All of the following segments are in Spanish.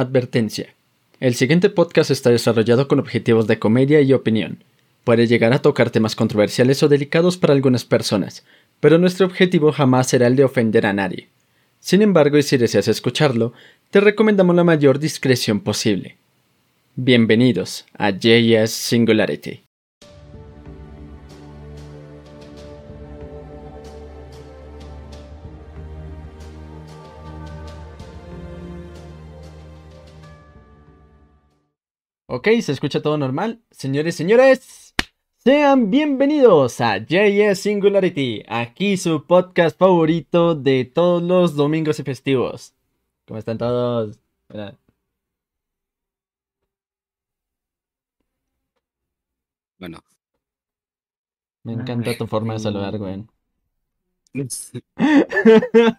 Advertencia. El siguiente podcast está desarrollado con objetivos de comedia y opinión. Puede llegar a tocar temas controversiales o delicados para algunas personas, pero nuestro objetivo jamás será el de ofender a nadie. Sin embargo, y si deseas escucharlo, te recomendamos la mayor discreción posible. Bienvenidos a JS Singularity. Ok, se escucha todo normal. Señores, señores, sean bienvenidos a JS Singularity, aquí su podcast favorito de todos los domingos y festivos. ¿Cómo están todos? Bueno. Me encanta tu forma de saludar, güey.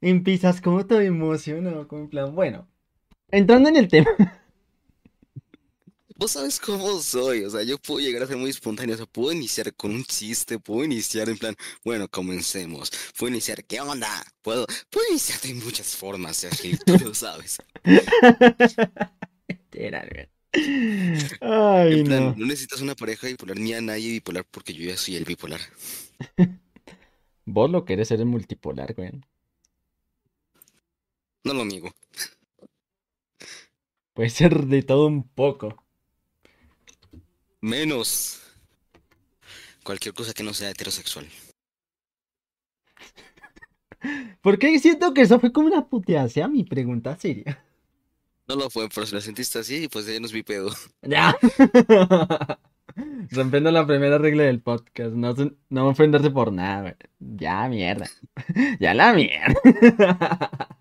Empiezas como todo emocionado, como en plan, bueno, entrando en el tema. Vos sabes cómo soy, o sea, yo puedo llegar a ser muy espontáneo, o sea, puedo iniciar con un chiste, puedo iniciar en plan, bueno, comencemos, puedo iniciar, ¿qué onda? Puedo, puedo iniciar de muchas formas, Sergio, tú lo sabes. Ay, en plan, no. no necesitas una pareja bipolar ni a nadie bipolar porque yo ya soy el bipolar. Vos lo querés ser el multipolar, güey. No lo niego. Puede ser de todo un poco. Menos cualquier cosa que no sea heterosexual. ¿Por qué siento que eso fue como una puteada? Sea mi pregunta seria. No lo fue, pero si lo sentiste así, pues ya no es mi pedo. Ya. Rompiendo la primera regla del podcast. No, no ofenderse por nada. Ya, mierda. Ya la mierda.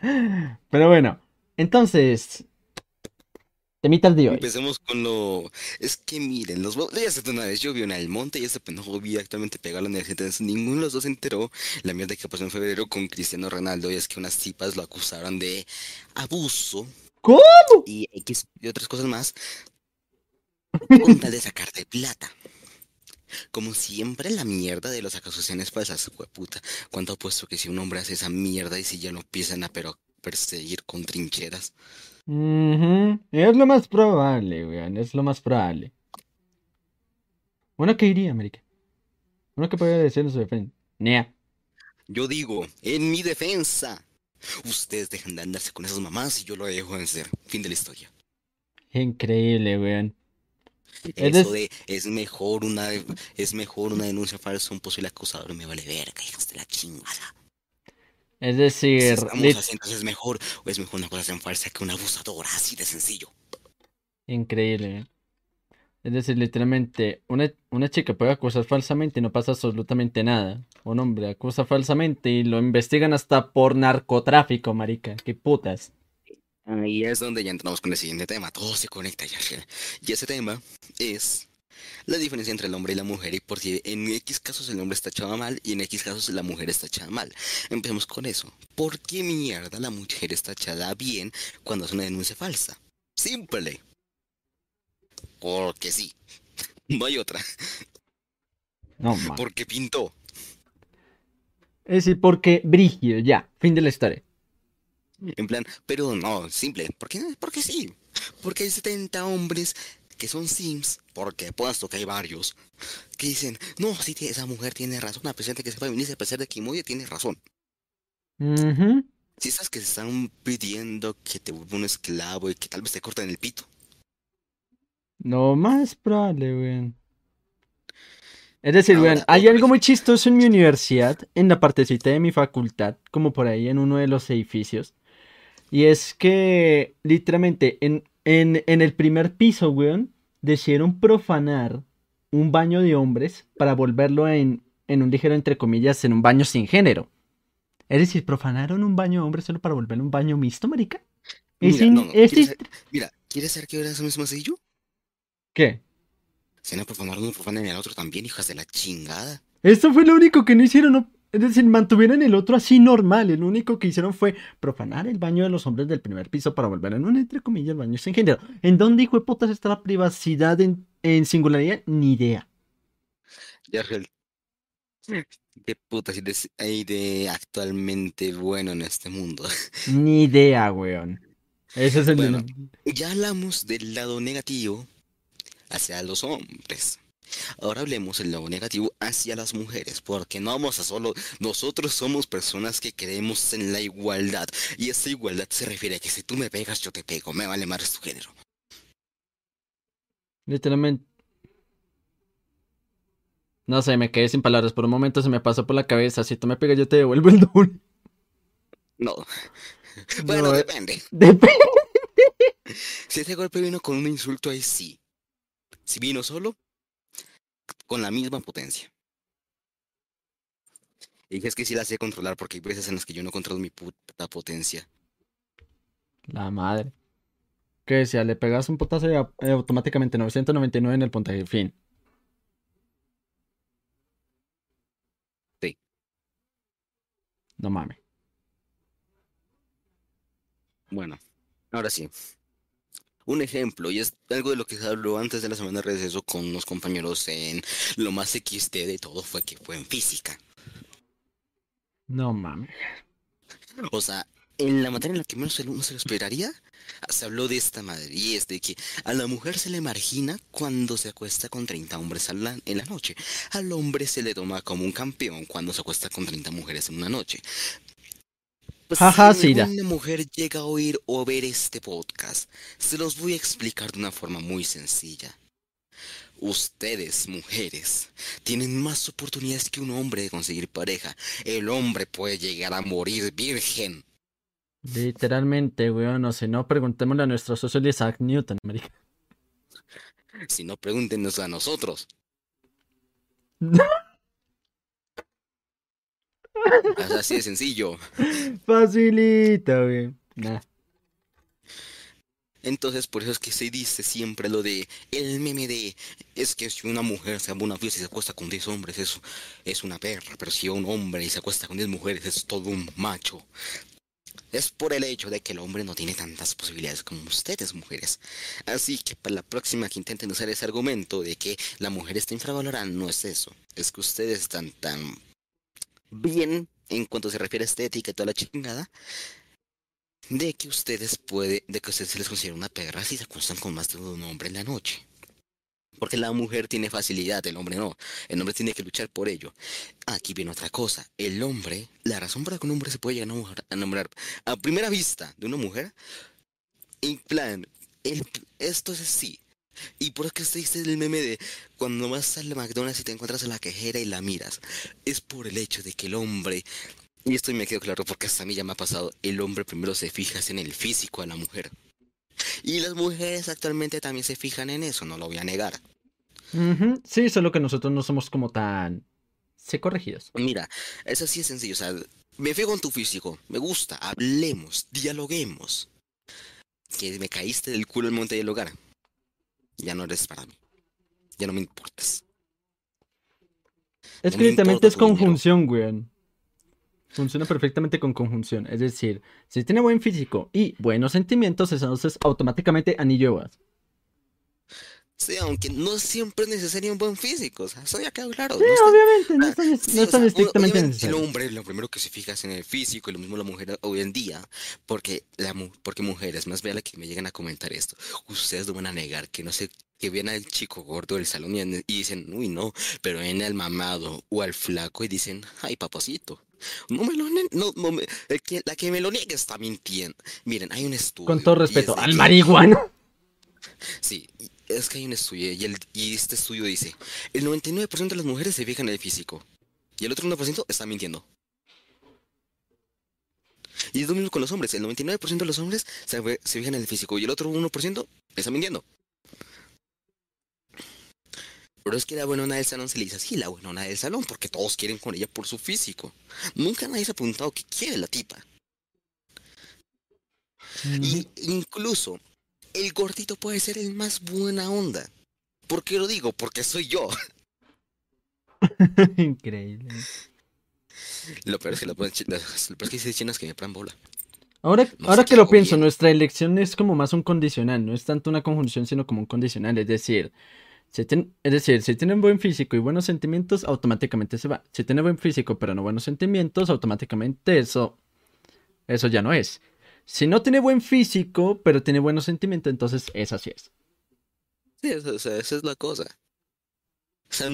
Pero bueno, entonces. Temitas de hoy. Empecemos con lo... Es que miren, los... Ya sé de una vez, yo vi una del monte y este pendejo vi actualmente pegar la universidad. Entonces ninguno de los dos se enteró la mierda que pasó en febrero con Cristiano Ronaldo. Y es que unas tipas lo acusaron de abuso ¿Cómo? y X y otras cosas más. Con tal de sacarte plata. Como siempre, la mierda de las acusaciones falsas, puta. ¿Cuánto apuesto que si un hombre hace esa mierda y si ya lo empiezan a pero perseguir con trincheras? Ujú, Es lo más probable, weón. Es lo más probable. Uno que iría, América. Uno que podría decir en su defensa. Nea. Yo digo, en mi defensa, ustedes dejan de andarse con esas mamás y yo lo dejo de ser. Fin de la historia. Increíble, weón. Eso de es mejor una es mejor una denuncia falsa un posible acusador me vale verga, hijos de la chingada. Es Si decir, estamos entonces es mejor o es mejor una acusación falsa que una abusadora, así de sencillo. increíble. Es decir, literalmente, una, una chica puede acusar falsamente y no pasa absolutamente nada. Un hombre acusa falsamente y lo investigan hasta por narcotráfico, marica. Qué putas. Ahí es donde ya entramos con el siguiente tema, todo se conecta ya. Y ese tema es la diferencia entre el hombre y la mujer y por si en X casos el hombre está echado mal y en X casos la mujer está echada mal. Empecemos con eso. ¿Por qué mierda la mujer está echada bien cuando hace una denuncia falsa? Simple. Porque sí. No hay otra. No, man. Porque pintó. Es decir, porque brígido, ya. Fin de la historia. En plan, pero no, simple. ¿Por qué? Porque sí. Porque hay 70 hombres que son sims, porque puesto que hay varios, que dicen, no, sí, esa mujer tiene razón, a pesar de que sea feminista, a pesar de que Moya tiene razón. Ujú. Si sabes que se están pidiendo que te vuelva un esclavo y que tal vez te corten el pito. No más probable, weón. Es decir, Ahora, weón, hay algo muy chistoso en mi universidad, en la partecita de mi facultad, como por ahí en uno de los edificios. Y es que, literalmente, en, en, en el primer piso, weón, decidieron profanar un baño de hombres para volverlo en, en un ligero, entre comillas, en un baño sin género. Es decir, profanaron un baño de hombres solo para volverlo un baño mixto, marica. Mira, in- no, no, es ¿quieres saber- Mira, ¿quieres saber qué hora es mismo? ¿Qué? Si no profanaron uno, profanan el otro también, hijas de la chingada. Esto fue lo único que no hicieron, ¿no? Es decir, mantuvieron el otro así normal. El único que hicieron fue profanar el baño de los hombres del primer piso para volver en un, entre comillas, baño sin género. ¿En dónde, hijo de putas, está la privacidad en, en singularidad? Ni idea. Yargel, ¿Qué putas hay de actualmente bueno en este mundo? Ni idea, weón. Ese es el Bueno, ya hablamos del lado negativo hacia los hombres. Ahora hablemos del lado negativo hacia las mujeres, porque no vamos a solo, nosotros somos personas que creemos en la igualdad, y esta igualdad se refiere a que si tú me pegas, yo te pego, me vale más tu género. Literalmente. No sé, me quedé sin palabras. Por un momento se me pasó por la cabeza. Si tú me pegas, yo te devuelvo el doble. No. Bueno, No, eh, depende. Depende. Si ese golpe vino con un insulto, ahí sí. Si vino solo, con la misma potencia. Y es que sí la sé controlar porque hay veces en las que yo no controlo mi puta potencia. La madre. ¿Qué decía? Le pegas un potazo y a- eh, automáticamente 999 en el puntaje. Fin. Sí. No mames. Bueno, ahora sí. Un ejemplo, y es algo de lo que se habló antes de la semana de receso con unos compañeros en lo más XD de todo fue que fue en física. No mames. O sea, en la materia en la que menos uno se lo esperaría, se habló de esta madre, y es de que a la mujer se le margina cuando se acuesta con 30 hombres la- en la noche. Al hombre se le toma como un campeón cuando se acuesta con 30 mujeres en una noche. Pues si Sira. alguna mujer llega a oír o ver este podcast, se los voy a explicar de una forma muy sencilla. Ustedes, mujeres, tienen más oportunidades que un hombre de conseguir pareja. El hombre puede llegar a morir virgen. Literalmente, weón. No sé, no preguntémosle a nuestro socio de Isaac Newton, marica. Si no, pregúntenos a nosotros. Es así de sencillo. Facilita. Nah. Entonces, por eso es que se dice siempre lo de el meme de es que si una mujer se va a una fiesta y se acuesta con 10 hombres, eso es una perra, pero si un hombre y se acuesta con 10 mujeres, es todo un macho. Es por el hecho de que el hombre no tiene tantas posibilidades como ustedes, mujeres. Así que para la próxima que intenten usar ese argumento de que la mujer está infravalorada, no es eso. Es que ustedes están tan bien en cuanto se refiere a estética y toda la chingada, de que ustedes puede, de que ustedes se les considera una perra si se acuestan con más de un hombre en la noche. Porque la mujer tiene facilidad, el hombre no. El hombre tiene que luchar por ello. Aquí viene otra cosa. El hombre, la razón por la que un hombre se puede llegar a enamorar- a enamorar a primera vista de una mujer, en plan, el, esto es así. Y por qué se dice el meme de cuando vas al McDonald's y te encuentras a la quejera y la miras. Es por el hecho de que el hombre, y esto me quedó claro porque hasta a mí ya me ha pasado, el hombre primero se fija en el físico a la mujer. Y las mujeres actualmente también se fijan en eso, no lo voy a negar. Sí, solo que nosotros no somos como tan... Sé corregidos. Mira, es así de sencillo, o sea, me fijo en tu físico, me gusta, hablemos, dialoguemos. Que me caíste del culo el monte del hogar. Ya no eres para mí. Ya no me importas. Es No que importa es conjunción, weón. Funciona perfectamente con conjunción. Es decir, si tiene buen físico y buenos sentimientos, entonces automáticamente anillo bodas. Sí, aunque no siempre es necesario un buen físico, o sea, eso ya quedó claro. Sí, no obviamente, no es tan, sí, no o sea, estrictamente obviamente necesario. El hombre lo primero que se fija es en el físico y lo mismo la mujer hoy en día, porque la mu- porque mujeres, más vea que me llegan a comentar esto, ustedes no van a negar que no sé, que ven al chico gordo del salón y, en- y dicen, uy no, pero ven al mamado o al flaco y dicen, ay papacito. No me lo no, no me- el que- la que me lo niega está mintiendo. Miren, hay un estudio. Con todo respeto, al que- marihuano. Sí, y es que hay un estudio y, el- y este estudio dice, el 99% de las mujeres se fijan en el físico y el otro 1% está mintiendo. Y es lo mismo con los hombres, el 99% de los hombres se, se fijan en el físico y el otro 1% está mintiendo. Pero es que la buenona del salón se le dice así, la buenona del salón, porque todos quieren con ella por su físico. Nunca nadie se ha preguntado qué quiere la tipa. Y incluso el gordito puede ser el más buena onda. ¿Por qué lo digo? Porque soy yo. Increíble. Lo peor es que, lo peor es que me paran bola. Ahora, No ahora que lo pienso, bien. nuestra elección es como más un condicional, no es tanto una conjunción, sino como un condicional. Es decir, Si es decir, si tienen buen físico y buenos sentimientos, automáticamente se va. Si tiene buen físico pero no buenos sentimientos, automáticamente eso, eso ya no es. Si no tiene buen físico pero tiene buenos sentimientos, entonces esa sí es. Sí, o sea, esa es la cosa. O sea,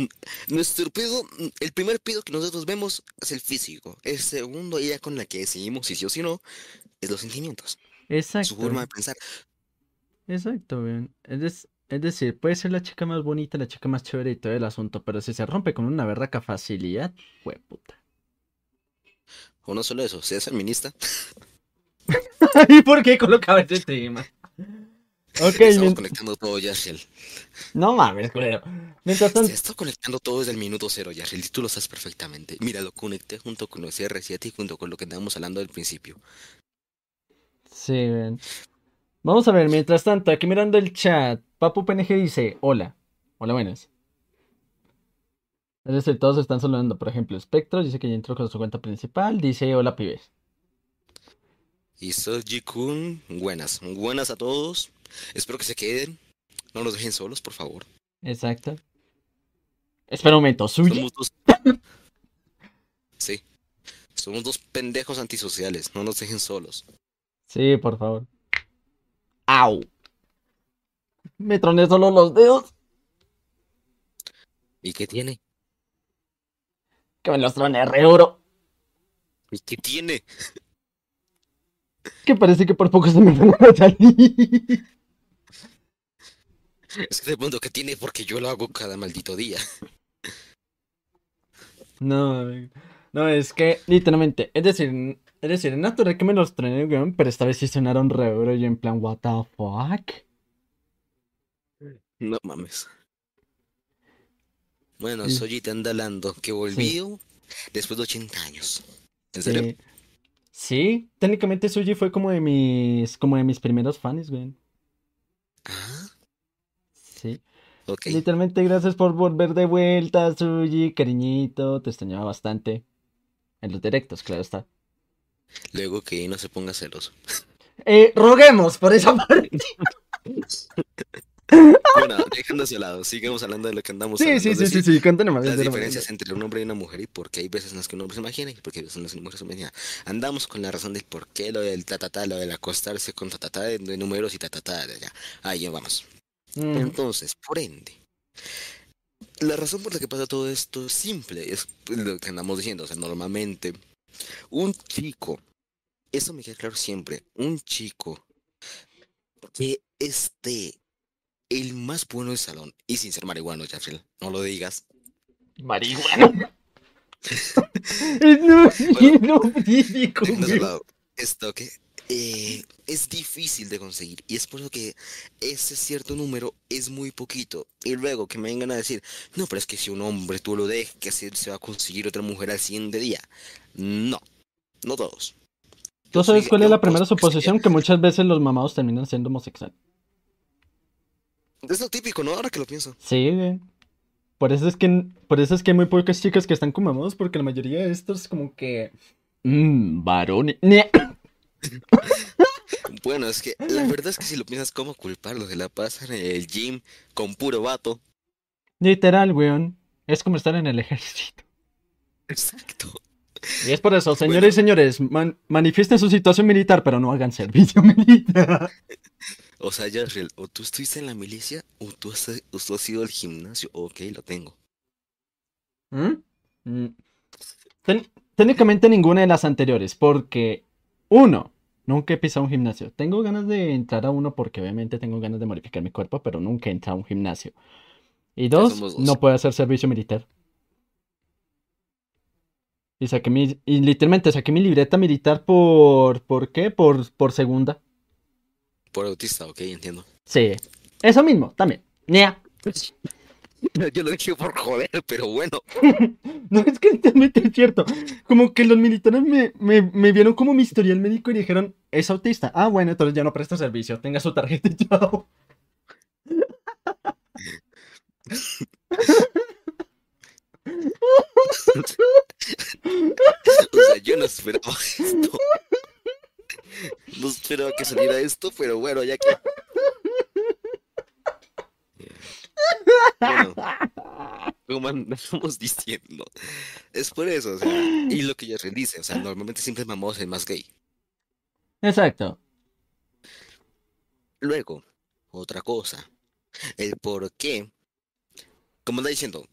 nuestro pedo, el primer pedo que nosotros vemos es el físico. El segundo, ya con la que decidimos si sí o si no, es los sentimientos. Su Exacto. forma de pensar. Exacto, weón. Es, es decir, puede ser la chica más bonita, la chica más chévere y todo el asunto, pero si se rompe con una berraca facilidad, fue puta. O no solo eso, sea feminista. ¿Y por qué colocaba ese tema? Ok, Estamos conectando todo, Yashel. no mames, culero. Mientras tanto, Se está conectando todo desde el minuto cero, Yashel, y tú lo sabes perfectamente. Mira, lo conecté junto con los CR7 y junto con lo que estábamos hablando al principio. sí, ven. Vamos a ver, mientras tanto, aquí mirando el chat, Papu PNG dice, hola. Hola, buenas. Es decir, todos están saludando, por ejemplo, Spectro dice que ya entró con su cuenta principal, dice, hola, pibes. Y Soji Kun, buenas. Buenas a todos. Espero que se queden. No nos dejen solos, por favor. Exacto. Espera un momento, ¿suyo? Somos dos. Sí. Somos dos pendejos antisociales. No nos dejen solos. Sí, por favor. ¡Au! Me troné solo los dedos. ¿Y qué tiene? Que me los troné re duro. ¿Y qué tiene? Que parece que por poco se me van a salir. Es que de pronto que tiene porque yo lo hago cada maldito día. No, no, es que literalmente, es decir, es decir, es natural que me los weón, pero esta vez sí sonaron re duro y en plan, what the fuck. No mames. Bueno, Sí. Soji te anda hablando que volvió después de 80 años. ¿En serio? Sí. Sí, técnicamente Suji fue como de mis, como de mis primeros fans, weón. Ah, Sí. Literalmente, gracias por volver de vuelta, Suji, cariñito, te extrañaba bastante. En los directos, claro está. Luego que no se ponga celoso. Eh, roguemos por esa parte. Bueno, dejando hacia lado, sigamos hablando de lo que andamos Sí, sí, sí, sí, sí, más. Las diferencias entre un hombre y una mujer y por qué hay veces en las que un hombre se imagina y por qué hay veces en las que una mujer se imagina. Andamos con la razón del por qué, lo del tatatá, lo del acostarse con tatatá de, de números y tatatá de allá. Ahí vamos. Mm, Entonces, por ende, la razón por la que pasa todo esto es simple, es lo que andamos diciendo. O sea, normalmente, un chico, eso me queda claro siempre, un chico que esté el más bueno del salón, y sin ser marihuano, Jafrel, no lo digas. Marihuana. no, no, güey. lado esto que eh, es difícil de conseguir y es por eso que ese cierto número es muy poquito y luego que me vengan a decir no pero es que si un hombre tú lo dejas que así se va a conseguir otra mujer al siguiente día no no todos ¿Tú Yo sabes soy- cuál es la primera suposición? Que muchas veces los mamados terminan siendo homosexuales. Es lo típico no ahora que lo pienso Sí, güey. Por eso es que, por eso es que hay muy pocas chicas que están con mamados, porque la mayoría de estos como que... Mmm, varones. Ne- bueno es que la verdad es que si lo piensas cómo culparlos se la pasan en el gym con puro vato Literal, weón. Es como estar en el ejército. exacto Y es por eso, señores Bueno. y señores, man- manifiesten su situación militar, pero no hagan servicio militar. O sea Jarrell o tú estuviste en la milicia o tú has, o tú has ido al gimnasio ok lo tengo ¿Mm? Mm. Ten- técnicamente ninguna de las anteriores, porque uno, nunca he pisado un gimnasio. Tengo ganas de entrar a uno porque obviamente tengo ganas de modificar mi cuerpo, pero nunca he entrado a un gimnasio. Y dos, dos. no puedo hacer servicio militar. Y saqué mi, y literalmente saqué mi libreta militar por, ¿por qué? Por, por segunda. Por autista ok entiendo Sí, eso mismo, también. Nea. Yo lo dije por joder, pero bueno. No, es que literalmente es cierto. Como que los militares me, me, me vieron como mi historial médico y dijeron, es autista. Ah, bueno, entonces ya no presta servicio. Tenga su tarjeta y chao. O sea, yo no esperaba esto. No esperaba que saliera esto, pero bueno, ya que. Bueno, como andamos diciendo. Es por eso, o sea, y lo que ella dice, o sea, normalmente siempre mamamos el más gay. Exacto. Luego, otra cosa, el por qué, como está diciendo,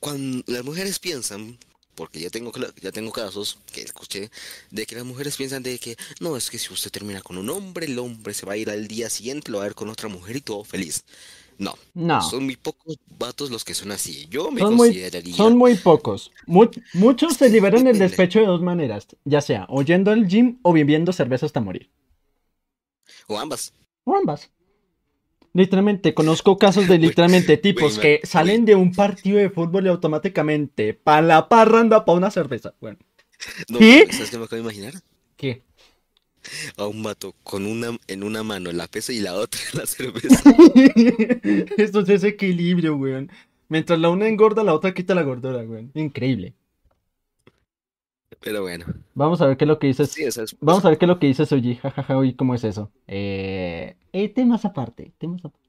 cuando las mujeres piensan, porque ya tengo, ya tengo casos que escuché, de que las mujeres piensan de que, no, es que si usted termina con un hombre, el hombre se va a ir al día siguiente, lo va a ver con otra mujer y todo feliz. No, No. son muy pocos vatos los que son así. Yo me Son muy, consideraría... son muy pocos. Mu- muchos se liberan el despecho de dos maneras, ya sea o yendo al gym o bebiendo cerveza hasta morir. O ambas. O ambas. Literalmente, conozco casos de literalmente tipos que salen de un partido de fútbol y automáticamente pa' la parranda pa' una cerveza. Bueno, No, ¿Qué? ¿sabes qué me acabo de imaginar? ¿qué? A un vato con una en una mano la pesa y la otra la cerveza. Esto es ese equilibrio, weón. Mientras la una engorda, la otra quita la gordura, weón. Increíble. Pero bueno, Vamos a ver qué es lo que dice. sí, o sea, es- Vamos a ver qué es lo que dice Soji. Jajaja, uy, ¿cómo es eso? Eh, eh, temas aparte, temas aparte.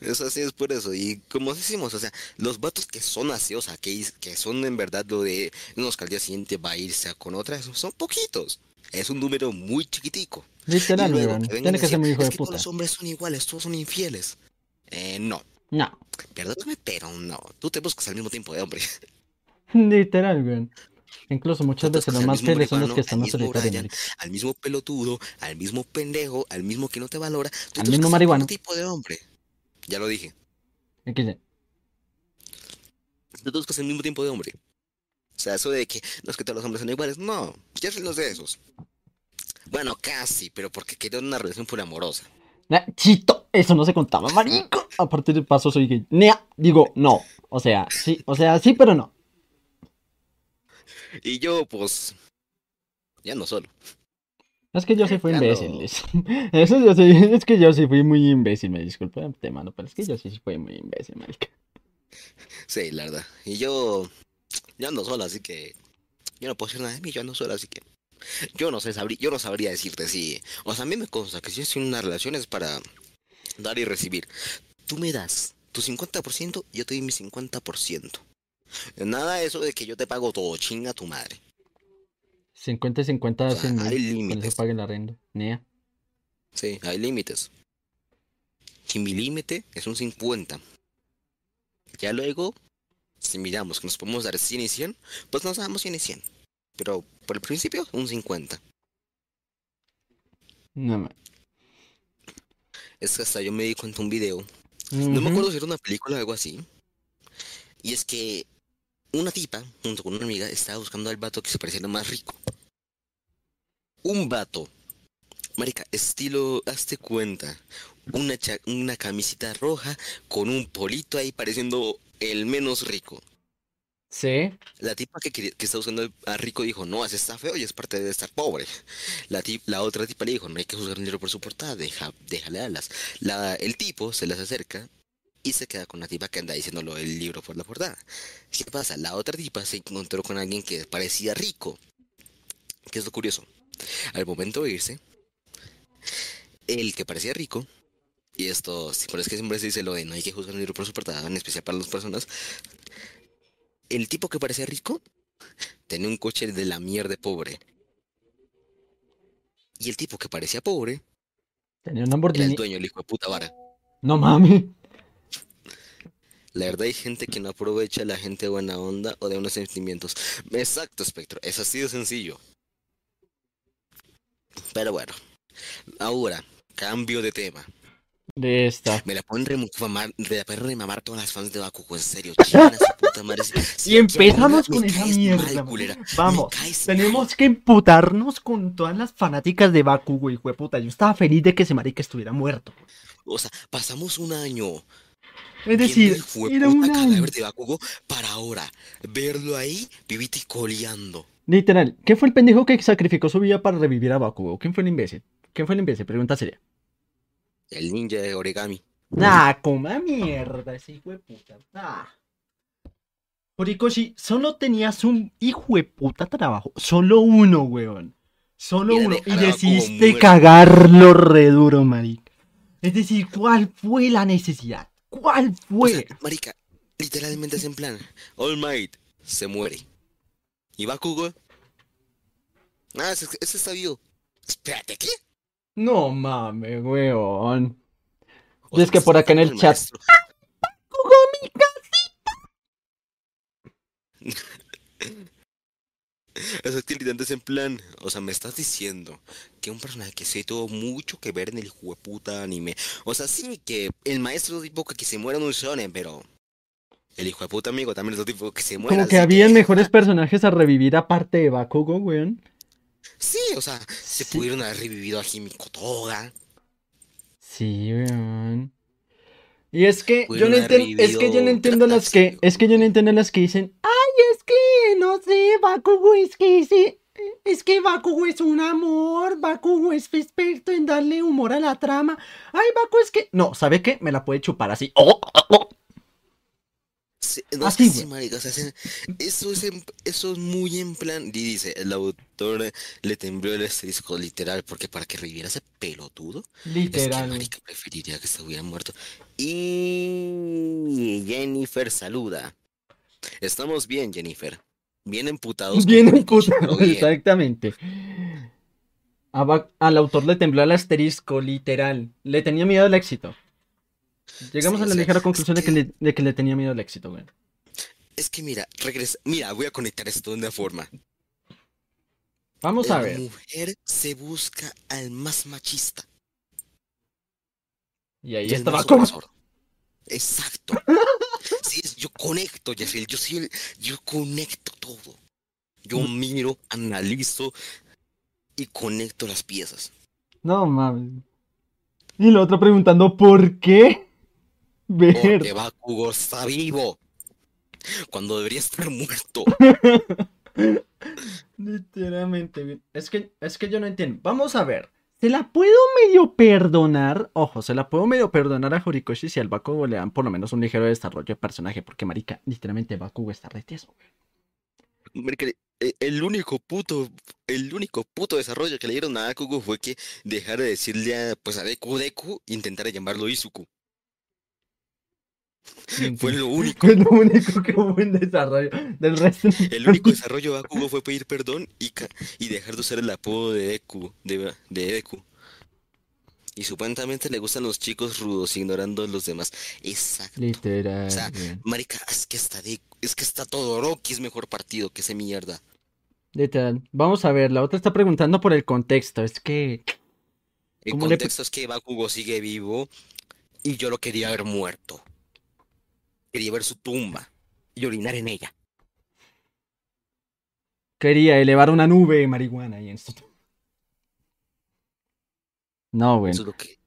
es así, es por eso. Y como decimos, o sea, los vatos que son así, o sea, que, son en verdad lo de unos que al día siguiente va a irse con otras, son poquitos. Es un número muy chiquitico. Literal, weón. Tiene que ser muy hijo es de que puta. todos los hombres son iguales, todos son infieles. Eh, no, No, perdóname, pero no. Tú te buscas al mismo tiempo de hombre. literal, weón. Incluso muchas veces los más fieles son los que están más solitarios. Al mismo pelotudo, al mismo pendejo, al mismo que no te valora. Tú Al mismo otro tipo de hombre. Ya lo dije. XD. Tú buscas el mismo tipo de hombre. O sea, eso de que no es que todos los hombres son iguales. No, ya son los de esos. Bueno, casi, pero porque quedó una relación pura amorosa. Nah, chito, eso no se contaba, marico. A partir del paso soy gay. Nea, digo, no. O sea, sí, o sea, sí, pero no. Y yo, pues, ya no solo. Es que yo sí fui Ya imbécil. no. es- Eso yo sí, es que yo sí fui muy imbécil, me disculpa, te mano, pero es que yo sí fui muy imbécil, marica. Sí, la verdad. Y yo, yo ando solo, así que yo no puedo decir nada de mí, yo ando solo, así que yo no sé, sabrí- yo no sabría decirte si, o sea, a mí me consta que si en una relación es para dar y recibir. Tú me das tu 50%, yo te doy mi 50%. Nada de eso de que yo te pago todo, chinga tu madre. 50 y 50 O sea, hay límites. paguen la renta. Nea. Sí, hay límites. Y mi límite es un 50. Ya luego, si miramos que nos podemos dar 100 y 100, pues nos damos 100 y 100. Pero por el principio, un 50. No, ma- Es que hasta yo me di cuenta en un video. No me acuerdo si era una película o algo así. Y es que una tipa, junto con una amiga, estaba buscando al vato que se pareciera más rico. Un vato. Marica, estilo, hazte cuenta. Una, cha- una camisita roja con un polito ahí pareciendo el menos rico. Sí. La tipa que, que está buscando a rico dijo, no, ese está feo y es parte de estar pobre. La, ti- la otra tipa le dijo, no hay que juzgar un libro por su portada, deja, déjale alas. La, el tipo se les acerca y se queda con la tipa que anda diciéndolo el libro por la portada. ¿Qué pasa? La otra tipa se encontró con alguien que parecía rico. ¿Qué es lo curioso? Al momento de irse, el que parecía rico, y esto, si por es que siempre se dice lo de no hay que juzgar un libro por su portada, en especial para las personas, el tipo que parecía rico tenía un coche de la mierda pobre. Y el tipo que parecía pobre Tenía un era el Lamborghini. dueño, el hijo de puta vara. No mami. La verdad hay gente que no aprovecha a la gente buena onda o de unos sentimientos. Exacto, espectro. Es así de sencillo. Pero bueno. Ahora, cambio de tema. De esta. Me la pueden remamar, me la pueden remamar todas las fans de Bakugo, en serio. Chingan a su puta madre. Si- Y empezamos con esa mierda. mal, Vamos, tenemos que emputarnos con todas las fanáticas de Baku, güey, puta. Yo estaba feliz de que ese marica estuviera muerto. O sea, pasamos un año Es decir, era un cadáver de Bakugo para ahora verlo ahí vivito y coleando. Literal, ¿quién fue el pendejo que sacrificó su vida para revivir a Bakugo? ¿Quién fue el imbécil? ¿Quién fue el imbécil? Pregunta seria. El ninja de origami. Ah, coma mierda, ese hijo de puta. Ah. Horikoshi, solo tenías un hijo de puta trabajo. Solo uno, weón. Solo uno. Y decidiste cagarlo re duro, marica. Es decir, ¿cuál fue la necesidad? ¿Cuál O fue? sea, marica, literalmente es en plan, All Might se muere. ¿Y Bakugo? Ah, ese, ese está vivo. Espérate, ¿qué? No mames, weón. O Y es que me por acá en el chat. maestro. O sea, que literalmente es en plan, o sea, me estás diciendo que un personaje que sí tuvo mucho que ver en el puta anime. O sea, sí que el maestro tipo que se muera en un shonen, pero el hijo de puta amigo también es otro tipo que se muera. Como que habían mejores personajes a revivir aparte de Bakugo, weón. Sí, o sea, se Sí. pudieron haber revivido a Himiko Toga. Sí, weón. Y es que yo no es que yo no entiendo las que, es que yo no entiendo las que dicen, no sé, Bakugo es que ese, es que Bakugo es un amor, Bakugo es experto en darle humor a la trama, ay, Bakugo es que, no, ¿sabe qué? Me la puede chupar así, oh, oh, oh. Sí, no, es Así, que sí, marica, o sea, se- eso es, en- eso es muy en plan, y dice, el autor le tembló el asterisco literal, porque para que reviviera ese pelotudo, es que literal, marica preferiría que se hubiera muerto. Y Jennifer saluda. Estamos bien, Jennifer. Bien emputados. Bien Horikoshi, emputado, pero bien. exactamente. Al autor le tembló el asterisco, literal. Le tenía miedo al éxito. Llegamos Sí, a la o sea, ligera conclusión de es que, que- le, de que le tenía miedo al éxito, güey. Es que mira, regresa, mira, voy a conectar esto de una forma. Vamos a La ver. mujer se busca al más machista. Y ahí y estaba como. Exacto. Sí, yo conecto, Jeffrey. Yo sí, yo conecto todo. Yo Mm. miro, analizo y conecto las piezas. No mames. Y la otra preguntando, ¿por qué? Ver. Porque Bakugo está vivo. Cuando debería estar muerto. Literalmente. Es que, es que yo no entiendo. Vamos a ver. Se la puedo medio perdonar. Ojo, se la puedo medio perdonar a Horikoshi si al Bakugo le dan por lo menos un ligero desarrollo de personaje. Porque, marica, literalmente Bakugo está re tieso, güey. Marica, eh, El único puto, el único puto desarrollo que le dieron a Bakugo fue que dejara de decirle a, pues a Deku Deku e intentara llamarlo Izuku. Fue lo único. Fue lo único que hubo en desarrollo. Del resto. El único desarrollo de Bakugo fue pedir perdón y, y dejar de usar el apodo de Deku, de, de Deku. Y supuestamente le gustan los chicos rudos, ignorando a los demás. Exacto. Literal. O sea, güey. Marica, es que está de, es que está todo Rocky es mejor partido que ese mierda. Literal. Vamos a ver, la otra está preguntando por el contexto. Es que. El ¿Cómo le- contexto es que Bakugo sigue vivo y yo lo quería ver muerto. Quería ver su tumba y orinar en ella. Quería elevar una nube de marihuana ahí en esto. No, güey. Eso es lo que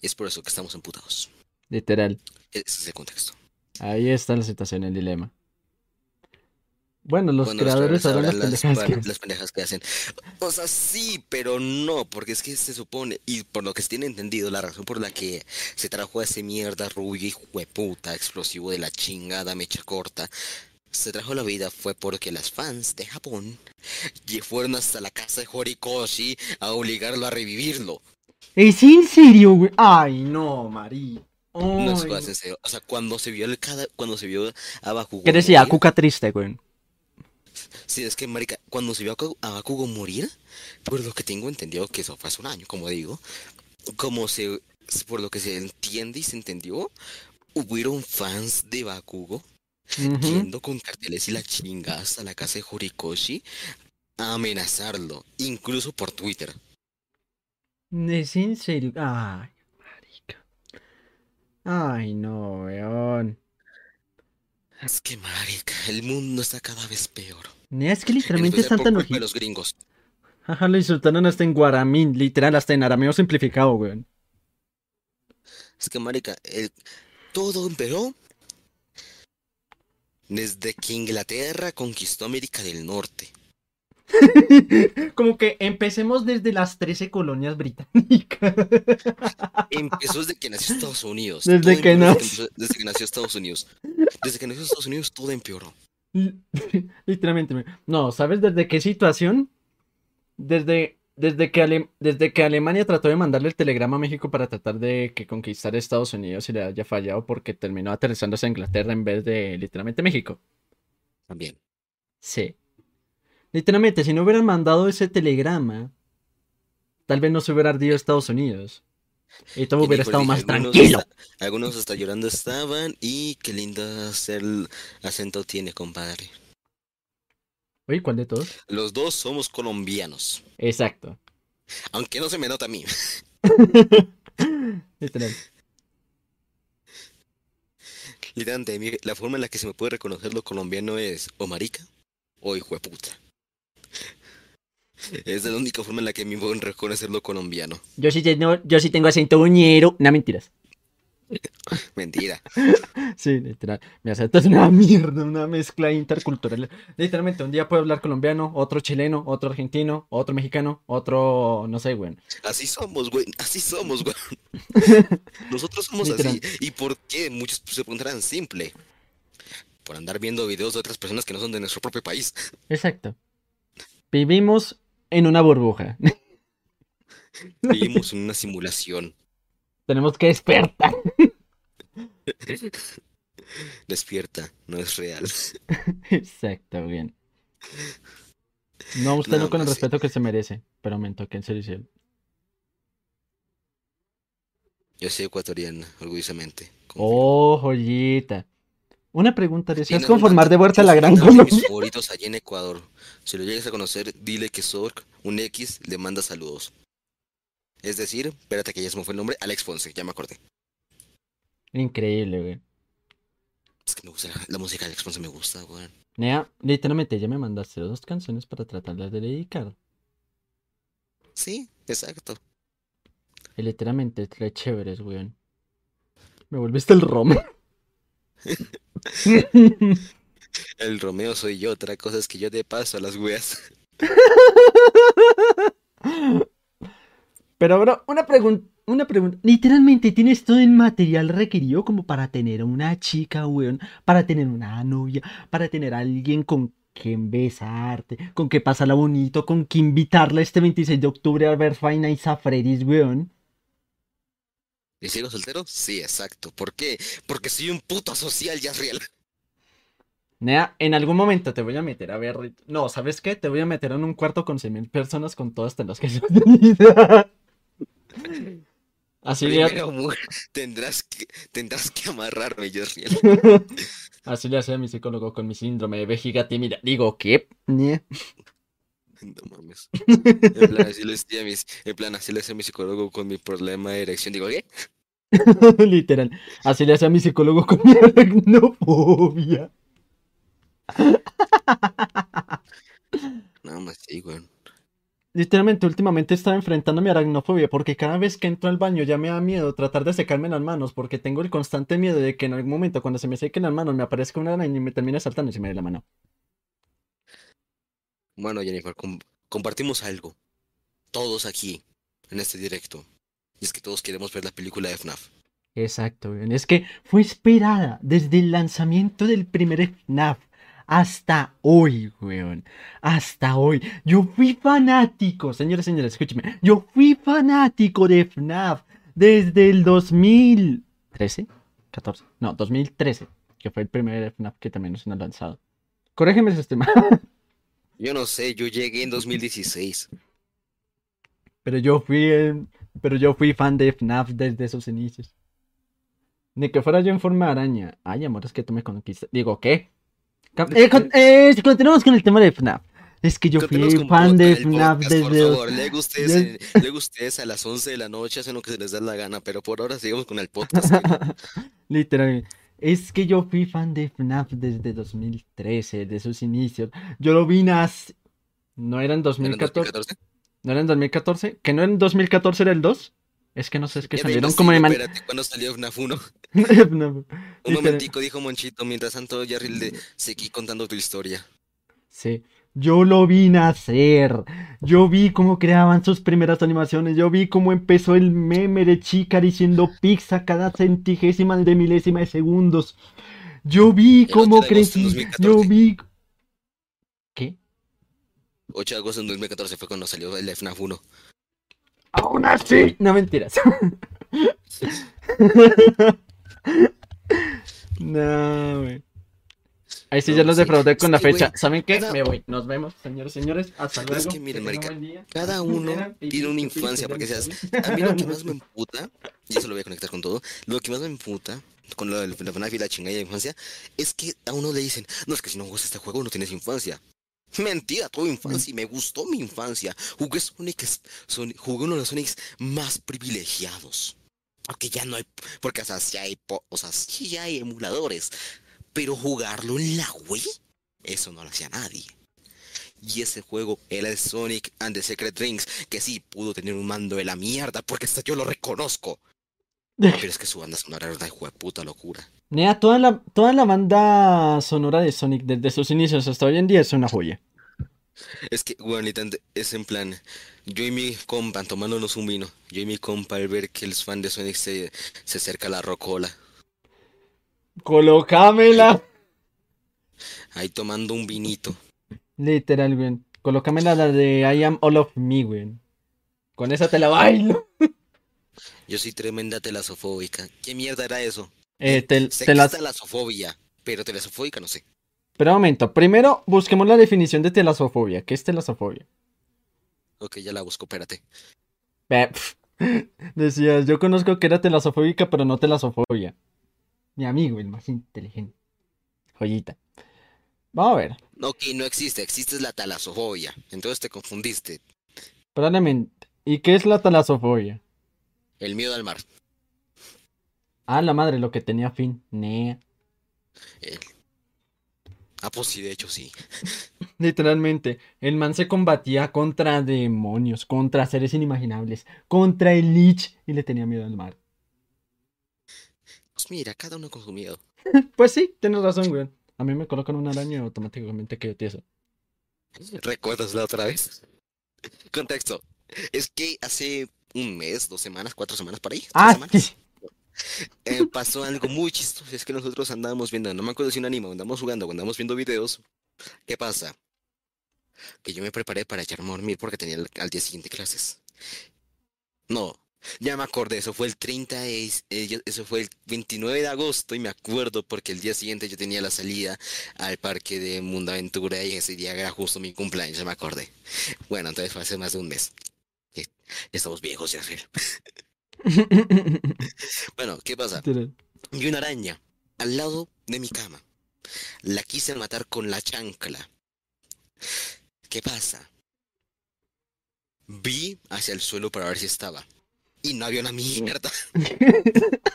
es por eso que estamos emputados. Literal. Ese es el contexto. Ahí está la situación, el dilema. Bueno, los creadores sabrán las que pendejas que hacen. O sea, sí, pero no, porque es que se supone, y por lo que se tiene entendido, la razón por la que se trajo a ese mierda rubio y hueputa explosivo de la chingada mecha corta, se trajo la vida fue porque las fans de Japón fueron hasta la casa de Horikoshi a obligarlo a revivirlo. ¿Es en serio, güey? Ay, no, Mari. No es en serio. O sea, cuando se vio el cada, cuando se vio a Bakugo ¿Qué decía? Cuca triste, güey. Sí, es que, marica, cuando se vio a Baku- a Bakugo morir, por lo que tengo entendido que eso fue hace un año, como digo, como se, por lo que se entiende y se entendió, hubieron fans de Bakugo yendo con carteles y la chingada hasta la casa de Horikoshi a amenazarlo, incluso por Twitter. ¿Es en serio? Ay, marica. Ay, no, weón. Es que, marica, el mundo está cada vez peor. Es que En literalmente es culpa de los gringos. Ajá, lo insultaron hasta en guaramín, literal, hasta en arameo simplificado, weón. Es que, marica, el, todo empeoró desde que Inglaterra conquistó América del Norte. Como que empecemos desde las 13 colonias británicas. Empezó desde que nació Estados Unidos. Desde Todo que nació. empezó- desde que nació Estados Unidos. Desde que nació Estados Unidos todo empeoró. Literalmente. me- No, ¿sabes desde qué situación? Desde desde que, Ale- desde que Alemania trató de mandarle el telegrama a México para tratar de que conquistara Estados Unidos y le haya fallado porque terminó aterrizándose a Inglaterra en vez de literalmente México. También. Sí. Literalmente, si no hubieran mandado ese telegrama, tal vez no se hubiera ardido Estados Unidos. Y todo ¿Quién hubiera estado más algunos tranquilo. hasta- algunos hasta llorando estaban y qué lindo el acento tiene, compadre. Oye, ¿cuál de todos? Los dos somos colombianos, Exacto. aunque no se me nota a mí. Literal. Mí, la forma en la que se me puede reconocer lo colombiano es o marica o hijo de puta. Es la única forma en la que me pueden reconocer lo colombiano. Yo sí, tengo, yo sí tengo acento uñero. No, mentiras. Mentira. Sí, literal. Mi acento es una mierda, una mezcla intercultural. Literalmente, un día puedo hablar colombiano, otro chileno, otro argentino, otro mexicano, otro, no sé, güey. Así somos, güey. Así somos, güey. Nosotros somos Literal. así. ¿Y por qué? Muchos se preguntarán simple. Por andar viendo videos de otras personas que no son de nuestro propio país. Exacto. Vivimos en una burbuja. Vivimos en una simulación. Tenemos que despertar. Despierta, no es real. Exacto, bien. No, usted no con el respeto que se merece, pero me toque en serio. Yo soy ecuatoriana, orgullosamente. confío. Oh, joyita. Una pregunta, ¿deseas conformar de vuelta a la gran de mis Colombia? favoritos allí en Ecuador. Si lo llegas a conocer, dile que Zork, un X, le manda saludos. Es decir, espérate que ya se me fue el nombre, Alex Ponce, ya me acordé. Increíble, güey. Es que me gusta, la música de Alex Ponce me gusta, güey. Nea, literalmente ya me mandaste dos canciones para tratarlas de dedicar. Sí, exacto. Y literalmente es re chéveres, weón. Me volviste el Rome. El Romeo soy yo, otra cosa es que yo te paso a las weas. Pero, bro, una pregunta. Una pregunta. Literalmente tienes todo el material requerido como para tener una chica, weón. Para tener una novia. Para tener a alguien con quien besarte. Con que pasarla bonito. Con que invitarla este 26 de octubre a ver Faina y Safredis, weón. ¿Y sigo soltero? Sí, exacto. ¿Por qué? Porque soy un puto social, ya es real. Nea, en algún momento te voy a meter a ver. No, ¿sabes qué? Te voy a meter en un cuarto con 100.000 personas con todas las que vida. Así le, Primero, mujer, tendrás que, tendrás que amarrarme, ya es real. así le hacía a mi psicólogo con mi síndrome de vejiga tímida. Digo, ¿qué? No mames. En plan, así le decía a mis, en plan, así le mi psicólogo con mi problema de erección. Digo, ¿qué? Literal. Así le hacía mi psicólogo con mi aracnofobia. No, más sí, güey. Literalmente, últimamente estaba enfrentando mi aracnofobia porque cada vez que entro al baño ya me da miedo tratar de secarme las manos porque tengo el constante miedo de que en algún momento cuando se me sequen las manos me aparezca una araña y me termine saltando y se me dé la mano. Bueno, Jennifer, com- compartimos algo. Todos aquí, en este directo. Y es que todos queremos ver la película de FNAF. Exacto. Es que fue esperada desde el lanzamiento del primer FNAF hasta hoy, weón. Hasta hoy. Yo fui fanático, señores, señores, escúcheme. Yo fui fanático de FNAF desde el 2013, 14, no, 2013, que fue el primer FNAF que también nos han lanzado. Corrégeme si estoy mal, Yo no sé, yo llegué en 2016. pero yo fui, pero yo fui fan de FNAF desde sus inicios. Ni que fuera yo en forma araña. Ay, amor, es que tú me conquistas. Digo, ¿qué? Eh, con- eh, continuamos con el tema de FNAF. Es que yo fui fan de FNAF podcast, desde... Por favor, luego ustedes, desde- luego ustedes a las 11 de la noche hacen lo que se les da la gana, pero por ahora sigamos con el podcast. Literal. Es que yo fui fan de FNAF desde 2013, de sus inicios. Yo lo vi nacer... ¿No era en ¿Era en 2014? 2014? ¿No era en 2014? ¿Que no en 2014 era el 2? Es que no sé, es que Ya salieron como de... man- Espérate, ¿cuándo salió FNAF 1? FNAF. Un momentico, dijo Monchito, mientras tanto Jerry le seguí contando tu historia. Sí, yo lo vi nacer. Yo vi cómo creaban sus primeras animaciones. Yo vi cómo empezó el meme de chica diciendo pizza cada centigésima de milésima de segundos. Yo vi cómo 8 de agosto crecí. Yo 2014. vi. ¿Qué? 8 de agosto de 2014 fue cuando salió el FNAF 1. Aún así. No mentiras. no, güey. Ahí sí No, ya los sí. defraudé con la fecha. güey, ¿Saben qué? cada- Me voy. Nos vemos, señores y señores. Hasta Pero es luego. que miren, marica. Cada uno tiene una infancia, porque seas- A mí lo que más me emputa, y eso lo voy a conectar con todo, lo que más me emputa con lo del la FNAF y la chingada de infancia, es que a uno le dicen, no, es que si no juegas este juego no tienes infancia. Mentira, tuve infancia y me gustó mi infancia. Jugué Sonic, Son- jugué uno de los Sonics más privilegiados. Porque ya no hay, porque o sea, sí hay, po- o sea, sí hay emuladores. Pero jugarlo en la Wii, eso no lo hacía nadie. Y ese juego era el Sonic and the Secret Rings, que sí pudo tener un mando de la mierda, porque hasta yo lo reconozco. Pero es que su banda sonora era una de puta locura. Nea, toda la, toda la banda sonora de Sonic desde sus inicios hasta hoy en día es una joya. Es que, bueno, es en plan, yo y mi compa tomándonos un vino, yo y mi compa al ver que el fan de Sonic se, se acerca a la rocola, Colócamela. ahí tomando un vinito. Literal, güey. Colócamela la de I am all of me, güey. Con esa te la bailo. Yo soy tremenda telasofóbica. ¿Qué mierda era eso? Eh, te, sé te que las... es telasofobia, pero telasofóbica no sé. Pero un momento. Primero, busquemos la definición de telasofobia. ¿Qué es telasofobia? Ok, ya la busco, espérate. Pf. Decías, yo conozco que era telasofóbica, pero no telasofobia. Mi amigo, el más inteligente. Joyita. Vamos a ver. Ok, no existe, existe la talasofobia. Entonces te confundiste. Probablemente. ¿Y qué es la talasofobia? El miedo al mar. Ah, la madre, lo que tenía fin. Nea. El- Ah, pues sí, de hecho sí. Literalmente, el man se combatía contra demonios, contra seres inimaginables, contra el Lich y le tenía miedo al mar. Pues mira, cada uno con su miedo. Pues sí, tienes razón, güey. A mí me colocan una araña y automáticamente quedo tieso. ¿Recuerdas la otra vez? Contexto. Es que hace un mes, dos semanas, cuatro semanas por ahí. Ah, semanas, sí. eh, pasó algo muy chistoso. Es que nosotros andábamos viendo, no me acuerdo si un anime, o andábamos jugando, o andábamos viendo videos. ¿Qué pasa? Que yo me preparé para echarme a dormir porque tenía al día siguiente clases. No, ya me acordé, eso fue el 30, de- eh, eso fue el 29 de agosto y me acuerdo porque el día siguiente yo tenía la salida al parque de Mundo Aventura y ese día era justo mi cumpleaños, ya me acordé. Bueno, entonces fue hace más de un mes. Ya estamos viejos, ya. Bueno, ¿qué pasa? Vi una araña al lado de mi cama. La quise matar con la chancla. ¿Qué pasa? Vi hacia el suelo para ver si estaba. Y no había una mierda.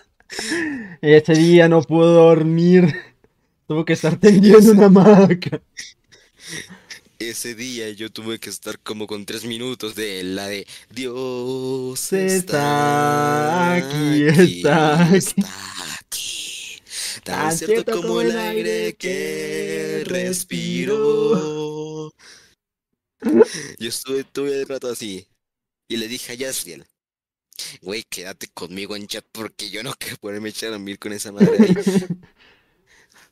Ese día no pudo dormir. Tuvo que estar tendido en una hamaca. Ese día yo tuve que estar como con tres minutos de la de Dios Está está aquí, aquí, está aquí. está aquí. Tan cierto como el aire que respiro. Yo estuve todo el rato así. Y le dije a Yasriel, güey, quédate conmigo en chat porque yo no quiero ponerme a dormir con esa madre ahí.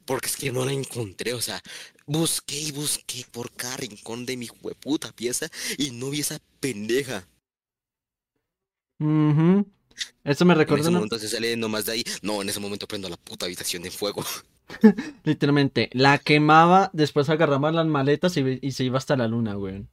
Porque es que no la encontré, o sea, busqué y busqué por cada rincón de mi hueputa pieza y no vi esa pendeja. Ujú. Eso me En recuerda ese una- momento se sale nomás de ahí. No, en ese momento prendo la puta habitación en fuego. Literalmente, la quemaba, después agarraba las maletas y, y se iba hasta la luna, güey.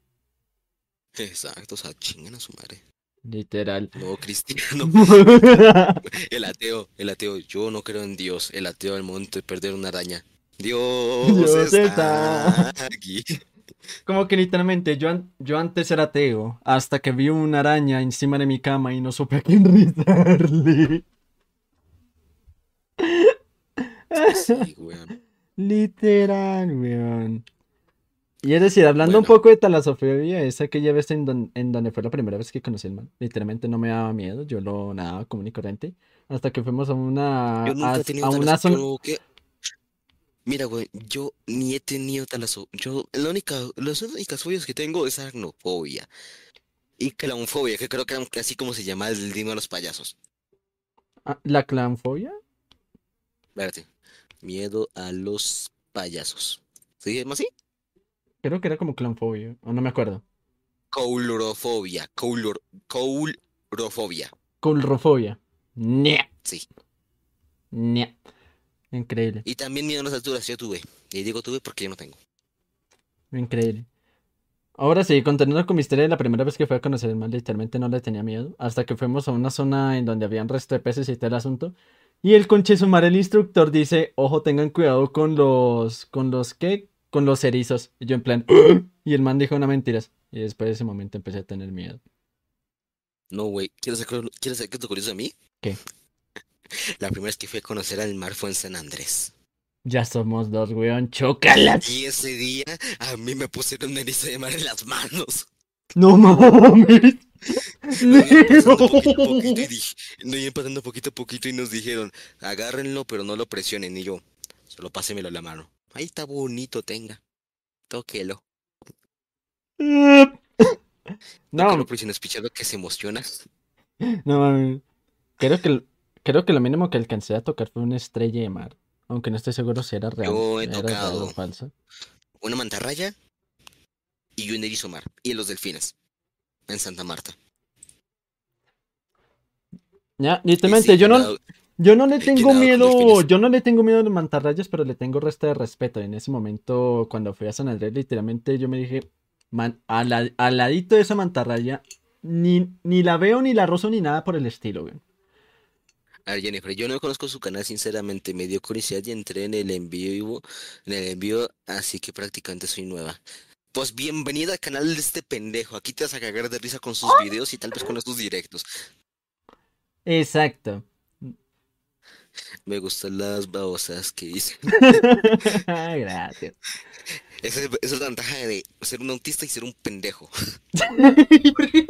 Exacto, o sea, chingan a su madre. Literal. No, cristiano. El ateo, el ateo, yo no creo en Dios. El ateo al momento de perder una araña. Dios, Dios está, aquí. Como que literalmente, yo, an- yo antes era ateo, hasta que vi una araña encima de mi cama y no supe a quién rezarle. Sí, weón. Literal, weón. Y es decir, hablando un poco de talasofobia, es aquella vez en, don- en donde fue la primera vez que conocí al man. Literalmente no me daba miedo, yo lo nadaba común y corriente. Hasta que fuimos a una. Yo nunca a, he tenido a una zona. Mira, güey, yo ni he tenido talasofobia. Yo, la única, las únicas fobias que tengo es aracnofobia. Y clownfobia, que creo que así como se llama el dino de los payasos. ah, ¿La clanfobia? Espérate. Miedo a los payasos. ¿Se llama así? Creo que era como clonfobia, o no me acuerdo. Coulrofobia. Coulor, coulrofobia. Coulrofobia. Ñe. Sí. Ñe. Increíble, Y también miedo a las alturas, yo tuve. Y digo tuve porque yo no tengo. increíble. Ahora sí, continuando con mi historia la primera vez que fui a conocer el mar, literalmente no le tenía miedo. Hasta que fuimos a una zona en donde habían resto de peces y todo el asunto. Y el conche su madre, el instructor, dice, ojo, tengan cuidado con los, con los, ¿qué? Con los erizos. Y yo en plan, y el man dijo una mentiras. Y después de ese momento empecé a tener miedo. No, güey. ¿Quieres saber, ¿Quieres saber qué es lo curioso de mí? ¿Qué? La primera vez que fui a conocer al mar fue en San Andrés. Ya somos dos, weón, chócalas. Y ese día a mí me pusieron un erizo de mar en las manos. No mames. No poquito poquito y dije- no iban pasando poquito a poquito y nos dijeron, agárrenlo, pero no lo presionen. Y yo, solo pásemelo a la mano. Ahí está bonito, tenga. Tóquelo. No, Tóquelo, presiones pichado que se emociona. no mames. Creo que, creo que lo mínimo que alcancé a tocar fue una estrella de mar. Aunque no estoy seguro si era real. Yo he era real o tocado. falso. Una mantarraya y un erizo mar. Y los delfines. En Santa Marta. Ya, Y literalmente, sí, yo no, yo no le tengo miedo, yo no le tengo miedo a los mantarrayas, pero le tengo resto de respeto. En ese momento, cuando fui a San Andrés, literalmente yo me dije, man, al, la- al ladito de esa mantarraya, ni, ni la veo, ni la rozo, ni nada por el estilo, güey. A ver, Jennifer, yo no conozco su canal, sinceramente, me dio curiosidad y entré en el en vivo, en el envío, así que prácticamente soy nueva. Pues bienvenida al canal de este pendejo, aquí te vas a cagar de risa con sus videos y tal vez con estos directos. Exacto. Me gustan las babosas que hice. Gracias. Esa, es- esa es la ventaja de ser un autista y ser un pendejo.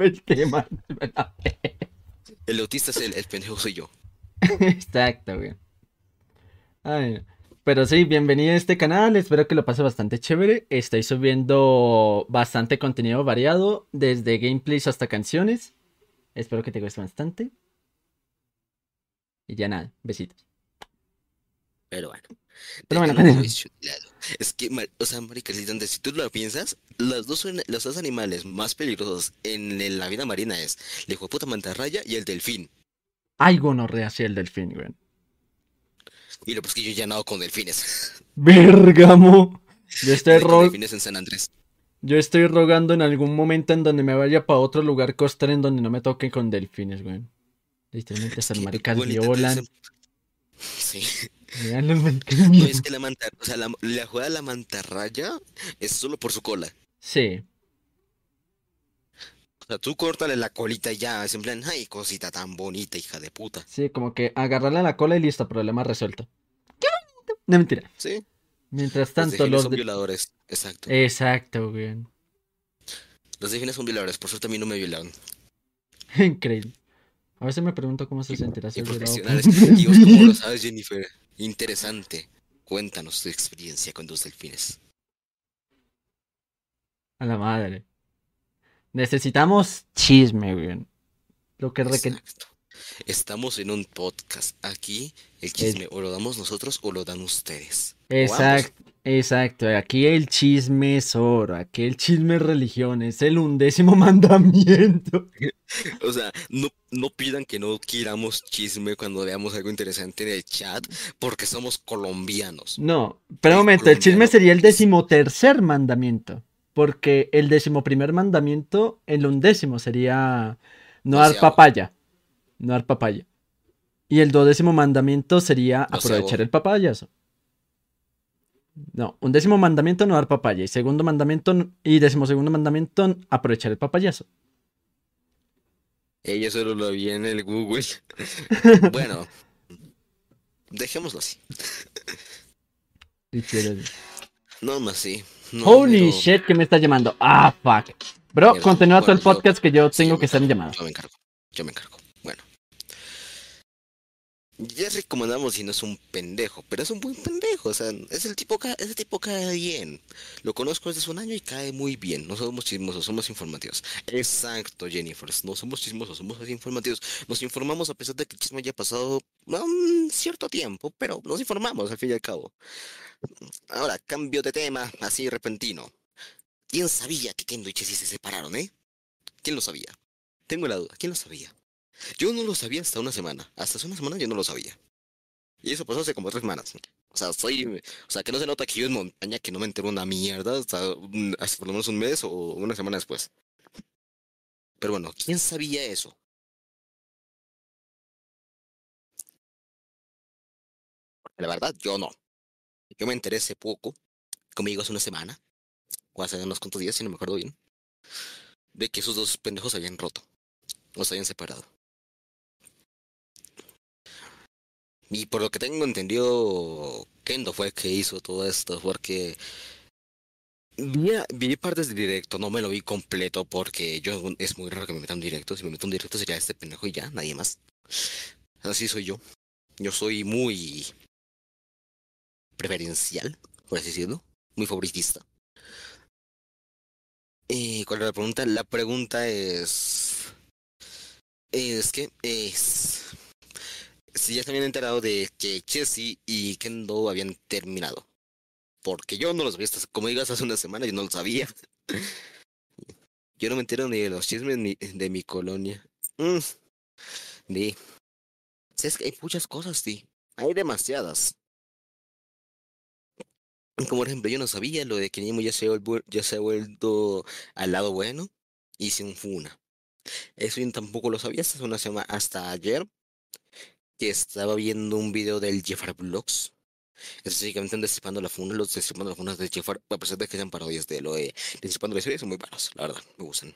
El tema. El autista es el, el pendejo soy yo. Exacto, güey. Ay, pero sí, bienvenido a este canal. Espero que lo pase bastante chévere. Estoy subiendo bastante contenido variado, desde gameplays hasta canciones. Espero que te guste bastante. Y ya nada, besitos. Pero bueno. Pero bueno, lado. Es que, o sea, marica, si tú lo piensas, los dos, los dos animales más peligrosos en, la vida marina es el hijo de puta mantarraya y el delfín. Ay, gonorrea, sí, el delfín, güey. Lo pues que yo ya nado con delfines. Bergamo. Yo estoy, Nadé con ro- delfines en San Andrés. yo estoy rogando en algún momento en donde me vaya para otro lugar costero en donde no me toque con delfines, güey. Literalmente maricas bueno, intenté violan. Sí. Los No, es que la manta, o sea, la, la jugada de la mantarraya es solo por su cola. Sí, O sea, tú córtale la colita y ya, es en plan, ay, cosita tan bonita, hija de puta. sí, como que agarrarle a la cola y listo, problema resuelto. ¡Qué bonito! No, mentira. Sí. Mientras Los tanto, delfines los... son de- violadores, exacto. Exacto, güey. Los delfines son violadores, por suerte a mí no me violaron. Increíble. A veces me pregunto cómo se sentirá ser profesionales. un ¿Y vos cómo lo sabes, Jennifer? Interesante. Cuéntanos tu experiencia con tus delfines. A la madre. Necesitamos chisme, güey. Lo que requiere... Estamos en un podcast. Aquí el chisme o lo damos nosotros o lo dan ustedes. Exacto, exacto. Aquí el chisme es oro. Aquí el chisme es religión. Es el undécimo mandamiento. O sea, no, no pidan que no queramos chisme cuando veamos algo interesante en el chat, porque somos colombianos. No, pero un El momento, el chisme sería el decimotercer mandamiento. Porque el decimoprimer mandamiento, el undécimo sería no dar papaya. No dar papaya. Y el duodécimo mandamiento sería aprovechar el papayazo. No, un décimo mandamiento no dar papaya. Y segundo mandamiento y decimosegundo mandamiento aprovechar el papayazo. Ella solo lo vi en el Google. Bueno, dejémoslo así. No más sí. No, Holy pero- shit, que me está llamando. Ah, fuck. Bro, continúa todo el podcast que yo tengo que estar en llamada. Yo me encargo. Yo me encargo. Jerry, como andamos diciendo, es un pendejo, pero es un buen pendejo, o sea, es el tipo, ca- ese tipo cae bien. Lo conozco desde hace un año y cae muy bien. No somos chismosos, somos informativos. Exacto, Jennifer, no somos chismosos, somos informativos. Nos informamos a pesar de que el chisme haya pasado um, cierto tiempo, pero nos informamos al fin y al cabo. Ahora, cambio de tema, así repentino. ¿Quién sabía que Kendo y Chessy se separaron, eh? ¿Quién lo sabía? Tengo la duda, ¿quién lo sabía? Yo no lo sabía hasta una semana. Hasta hace una semana yo no lo sabía. Y eso pasó hace como tres semanas. O sea, soy. O sea, que no se nota que yo en montaña que no me entero una mierda hasta, hasta por lo menos un mes o una semana después. Pero bueno, ¿quién sabía eso? La verdad, yo no. Yo me enteré hace poco, como digo, hace una semana, o hace unos cuantos días, si no me acuerdo bien, de que esos dos pendejos se habían roto, o se habían separado. Y por lo que tengo entendido, Kendo fue el que hizo todo esto, porque vi, vi partes del directo, no me lo vi completo, porque yo es muy raro que me metan directo, si me meto un directo sería este pendejo y ya, nadie más. Así soy yo. Yo soy muy preferencial, por así decirlo, muy favoritista. ¿Y cuál es la pregunta? La pregunta es... Es que es... Si ya se habían enterado de que Chessy y Kendo habían terminado. Porque yo no lo sabía, hasta, como digas, hace una semana yo no lo sabía. Yo no me entero ni de los chismes ni de mi colonia. Mm. Es que hay muchas cosas, sí. Hay demasiadas. Como por ejemplo, yo no sabía lo de que Nemo ya se ya se ha vuelto al lado bueno y sin funa. Eso yo tampoco lo sabía hasta una semana, hasta ayer, que estaba viendo un video del Jeffar Vlogs. Específicamente destripando la funa, los destripando las funas de Jeffar, a pesar de que sean parodias de lo de destripando la historia, son muy buenos, la verdad, me gustan.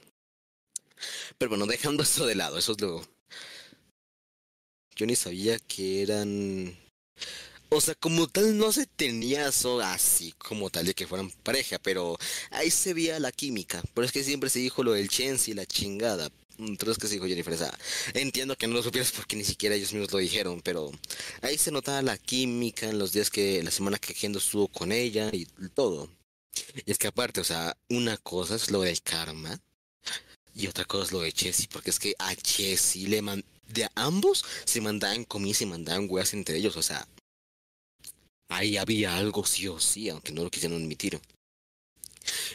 Pero bueno, dejando esto de lado, eso es lo. Yo ni sabía que eran. O sea, como tal no se tenía eso así como tal de que fueran pareja, pero ahí se veía la química. Pero es que siempre se dijo lo del Chance y la chingada. Entonces que dijo Jennifer, o entiendo que no lo supieras porque ni siquiera ellos mismos lo dijeron, pero ahí se notaba la química en los días que la semana que Kendo estuvo con ella y todo. Y es que aparte, o sea, una cosa es lo del karma y otra cosa es lo de Chessy, porque es que a Chessy le man de ambos se mandaban comidas y se mandaban weas entre ellos, o sea, ahí había algo sí o sí, aunque no lo quisieran admitir.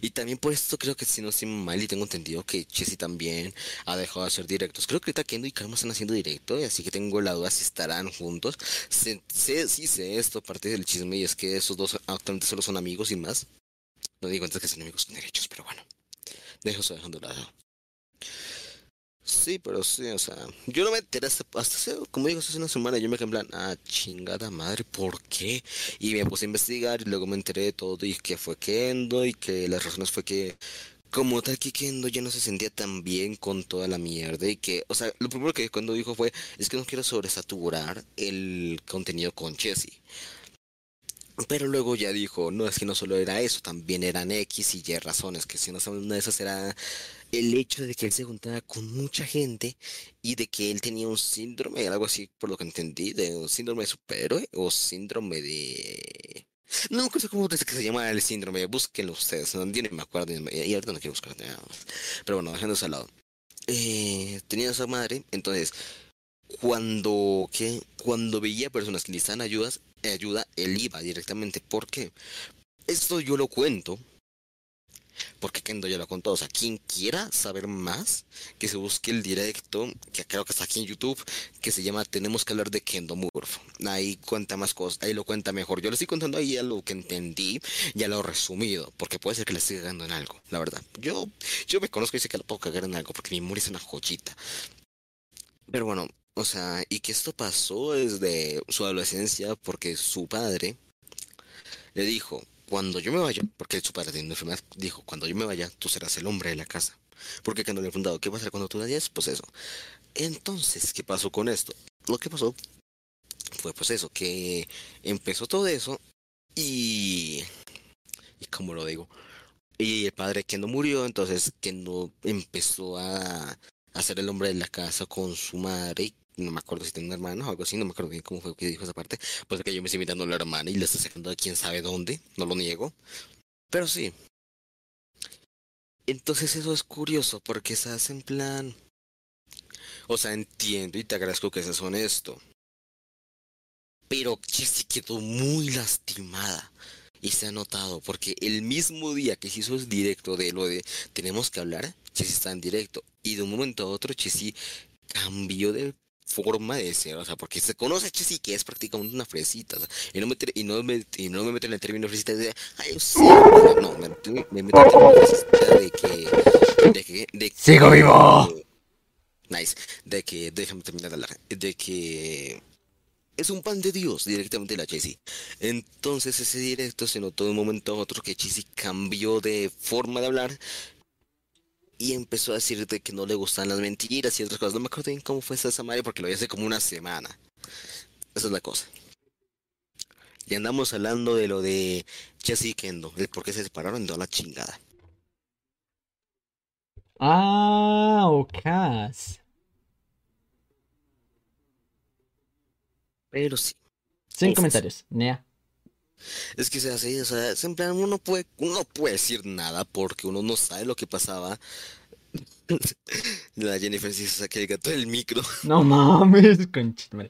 Y también por esto creo que si no estoy mal y tengo entendido que Chessy también ha dejado de hacer directos. Creo que ahorita Kendo y Karma están haciendo directo, y así que tengo la duda si estarán juntos. Sé, sé, sí sé esto, parte del chisme, y es que esos dos actualmente solo son amigos y más. No digo antes que son amigos con derechos, pero bueno. Dejo eso dejando de lado. Sí, pero sí, o sea, yo no me enteré hasta, hasta como digo, hace una semana, yo me quedé en plan, ah, chingada madre, ¿por qué? Y me puse a investigar y luego me enteré de todo y que fue Kendo y que las razones fue que, como tal que Kendo ya no se sentía tan bien con toda la mierda y que, o sea, lo primero que cuando dijo fue, es que no quiero sobresaturar el contenido con Chessy. Pero luego ya dijo, no, es que no solo era eso, también eran X y Y razones, que si no una de esas era el hecho de que él se juntaba con mucha gente y de que él tenía un síndrome, algo así por lo que entendí, de un síndrome de superhéroe o síndrome de... No acuerdo cómo es que se llama el síndrome, búsquenlo ustedes, no, ni me acuerdo, y ahorita no quiero buscar nada. Pero bueno, dejando eso al lado. Eh, tenía esa madre, entonces, cuando, ¿qué? Cuando veía personas que necesitaban ayudas, ayuda, él iba directamente. ¿Por qué? Esto yo lo cuento porque Kendo ya lo contó. O sea, quien quiera saber más, que se busque el directo, que creo que está aquí en YouTube, que se llama Tenemos que hablar de Kendo Murph. Ahí cuenta más cosas, ahí lo cuenta mejor. Yo le estoy contando ahí a lo que entendí, ya lo resumido, porque puede ser que le esté cagando en algo, la verdad. Yo, yo me conozco y sé que le puedo cagar en algo, porque mi memoria es una joyita. Pero bueno, o sea, y que esto pasó desde su adolescencia, porque su padre le dijo, cuando yo me vaya, porque su padre una enfermedad, dijo, cuando yo me vaya, tú serás el hombre de la casa. Porque cuando le he preguntado, ¿qué va a hacer cuando tú vayas? Pues eso. Entonces, ¿qué pasó con esto? Lo que pasó fue pues eso, que empezó todo eso y... ¿Y cómo lo digo? Y el padre que no murió, entonces que no empezó a, a ser el hombre de la casa con su madre. No me acuerdo si tiene una hermana o algo así, no me acuerdo bien cómo fue que dijo esa parte. Pues que yo me estoy invitando a la hermana y le estoy sacando a quién sabe dónde, no lo niego. Pero sí. Entonces eso es curioso porque estás en plan... O sea, entiendo y te agradezco que seas honesto. Pero Jessie quedó muy lastimada. Y se ha notado, porque el mismo día que se hizo el directo de lo de tenemos que hablar, Jessie está en directo. Y de un momento a otro, Jessie cambió de forma de ser, o sea, porque se conoce a Jessie que es prácticamente una fresita, o sea, y no me, y no me, y no me meto en el término fresita de, ay, sí, no, me, me, me meto en el término fresita de que, de que, de que, ¡Sigo vivo! Nice, de que, déjame terminar de hablar, de que es un pan de Dios directamente la Jessie. Entonces ese directo se notó de un momento a otro que Jessie cambió de forma de hablar y empezó a decirte que no le gustan las mentiras y otras cosas. No me acuerdo bien cómo fue esa Mario porque lo vi hace como una semana. Esa es la cosa. Y andamos hablando de lo de Jessie y Kendo, de por qué se separaron de la chingada. Ah, ok. Pero sí. Sin comentarios. Nea. Es que se hace, o sea, es en plan, uno puede, uno no puede decir nada porque uno no sabe lo que pasaba. La Jennifer sí se saca el gato del micro. No mames, conchita.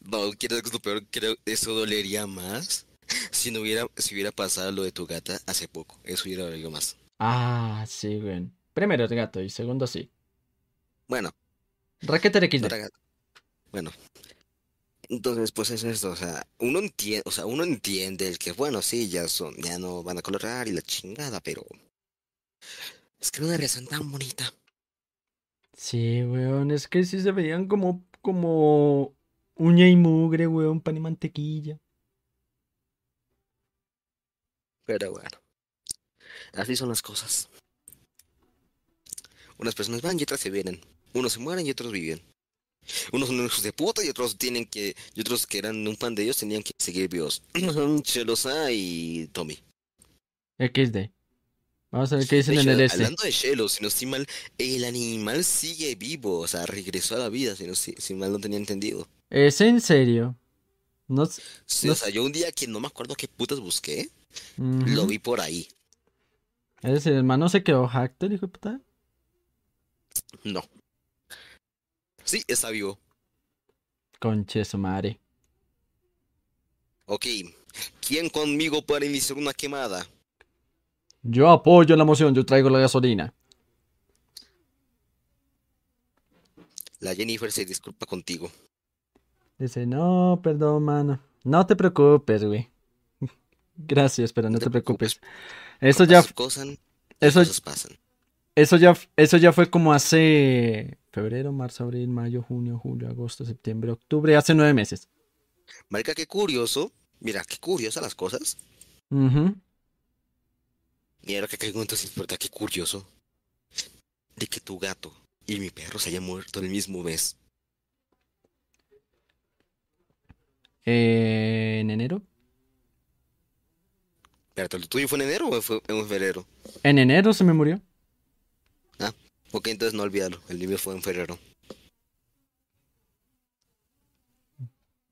No, ¿quieres que es lo peor? Creo eso dolería más si no hubiera, si hubiera pasado lo de tu gata hace poco. Eso hubiera dolido más. Ah, sí, güey. Primero el gato y segundo sí. Bueno, Raqueter XD. Bueno. Entonces, pues es esto, o sea, uno entiende, o sea, uno entiende el que, bueno, sí, ya son, ya no van a colorar y la chingada, pero es que era una relación tan bonita. Sí, weón, es que sí se veían como, como uña y mugre, weón, pan y mantequilla. Pero bueno, así son las cosas. Unas personas van y otras se vienen. Unos se mueren y otros viven. Unos son hijos de puta y otros tienen que, y otros que eran un pan de ellos tenían que seguir vivos. Chelosa y Tommy. XD. Vamos a ver qué dicen en el S. hablando de Shelo, si no estoy mal, el animal sigue vivo, o sea, regresó a la vida, si no si, si mal no tenía entendido. ¿Es en serio? No s- Sí, No o sea, yo un día que no me acuerdo qué putas busqué, lo vi por ahí. Es decir, el hermano se quedó hackter, hijo de puta. No. Sí, está vivo. Conche su madre. Ok. ¿Quién conmigo para iniciar una quemada? Yo apoyo la moción, yo traigo la gasolina. La Jennifer se disculpa contigo. Dice, no, perdón, mano. No te preocupes, güey. Gracias, pero no No te te preocupes. preocupes. Eso ya, Cosas pasan, eso, cosas pasan. Eso ya, eso ya fue como hace febrero, marzo, abril, mayo, junio, julio, agosto, septiembre, octubre, hace nueve meses. Marica, qué curioso. Mira, qué curiosas las cosas. Y ahora que caigo entonces, ¿verdad? Qué curioso. De que tu gato y mi perro se hayan muerto el mismo mes. Eh, en enero. Espérate, ¿el tuyo fue en enero o fue en febrero? En enero se me murió. Ok, entonces no olvídalo. El mío fue en febrero.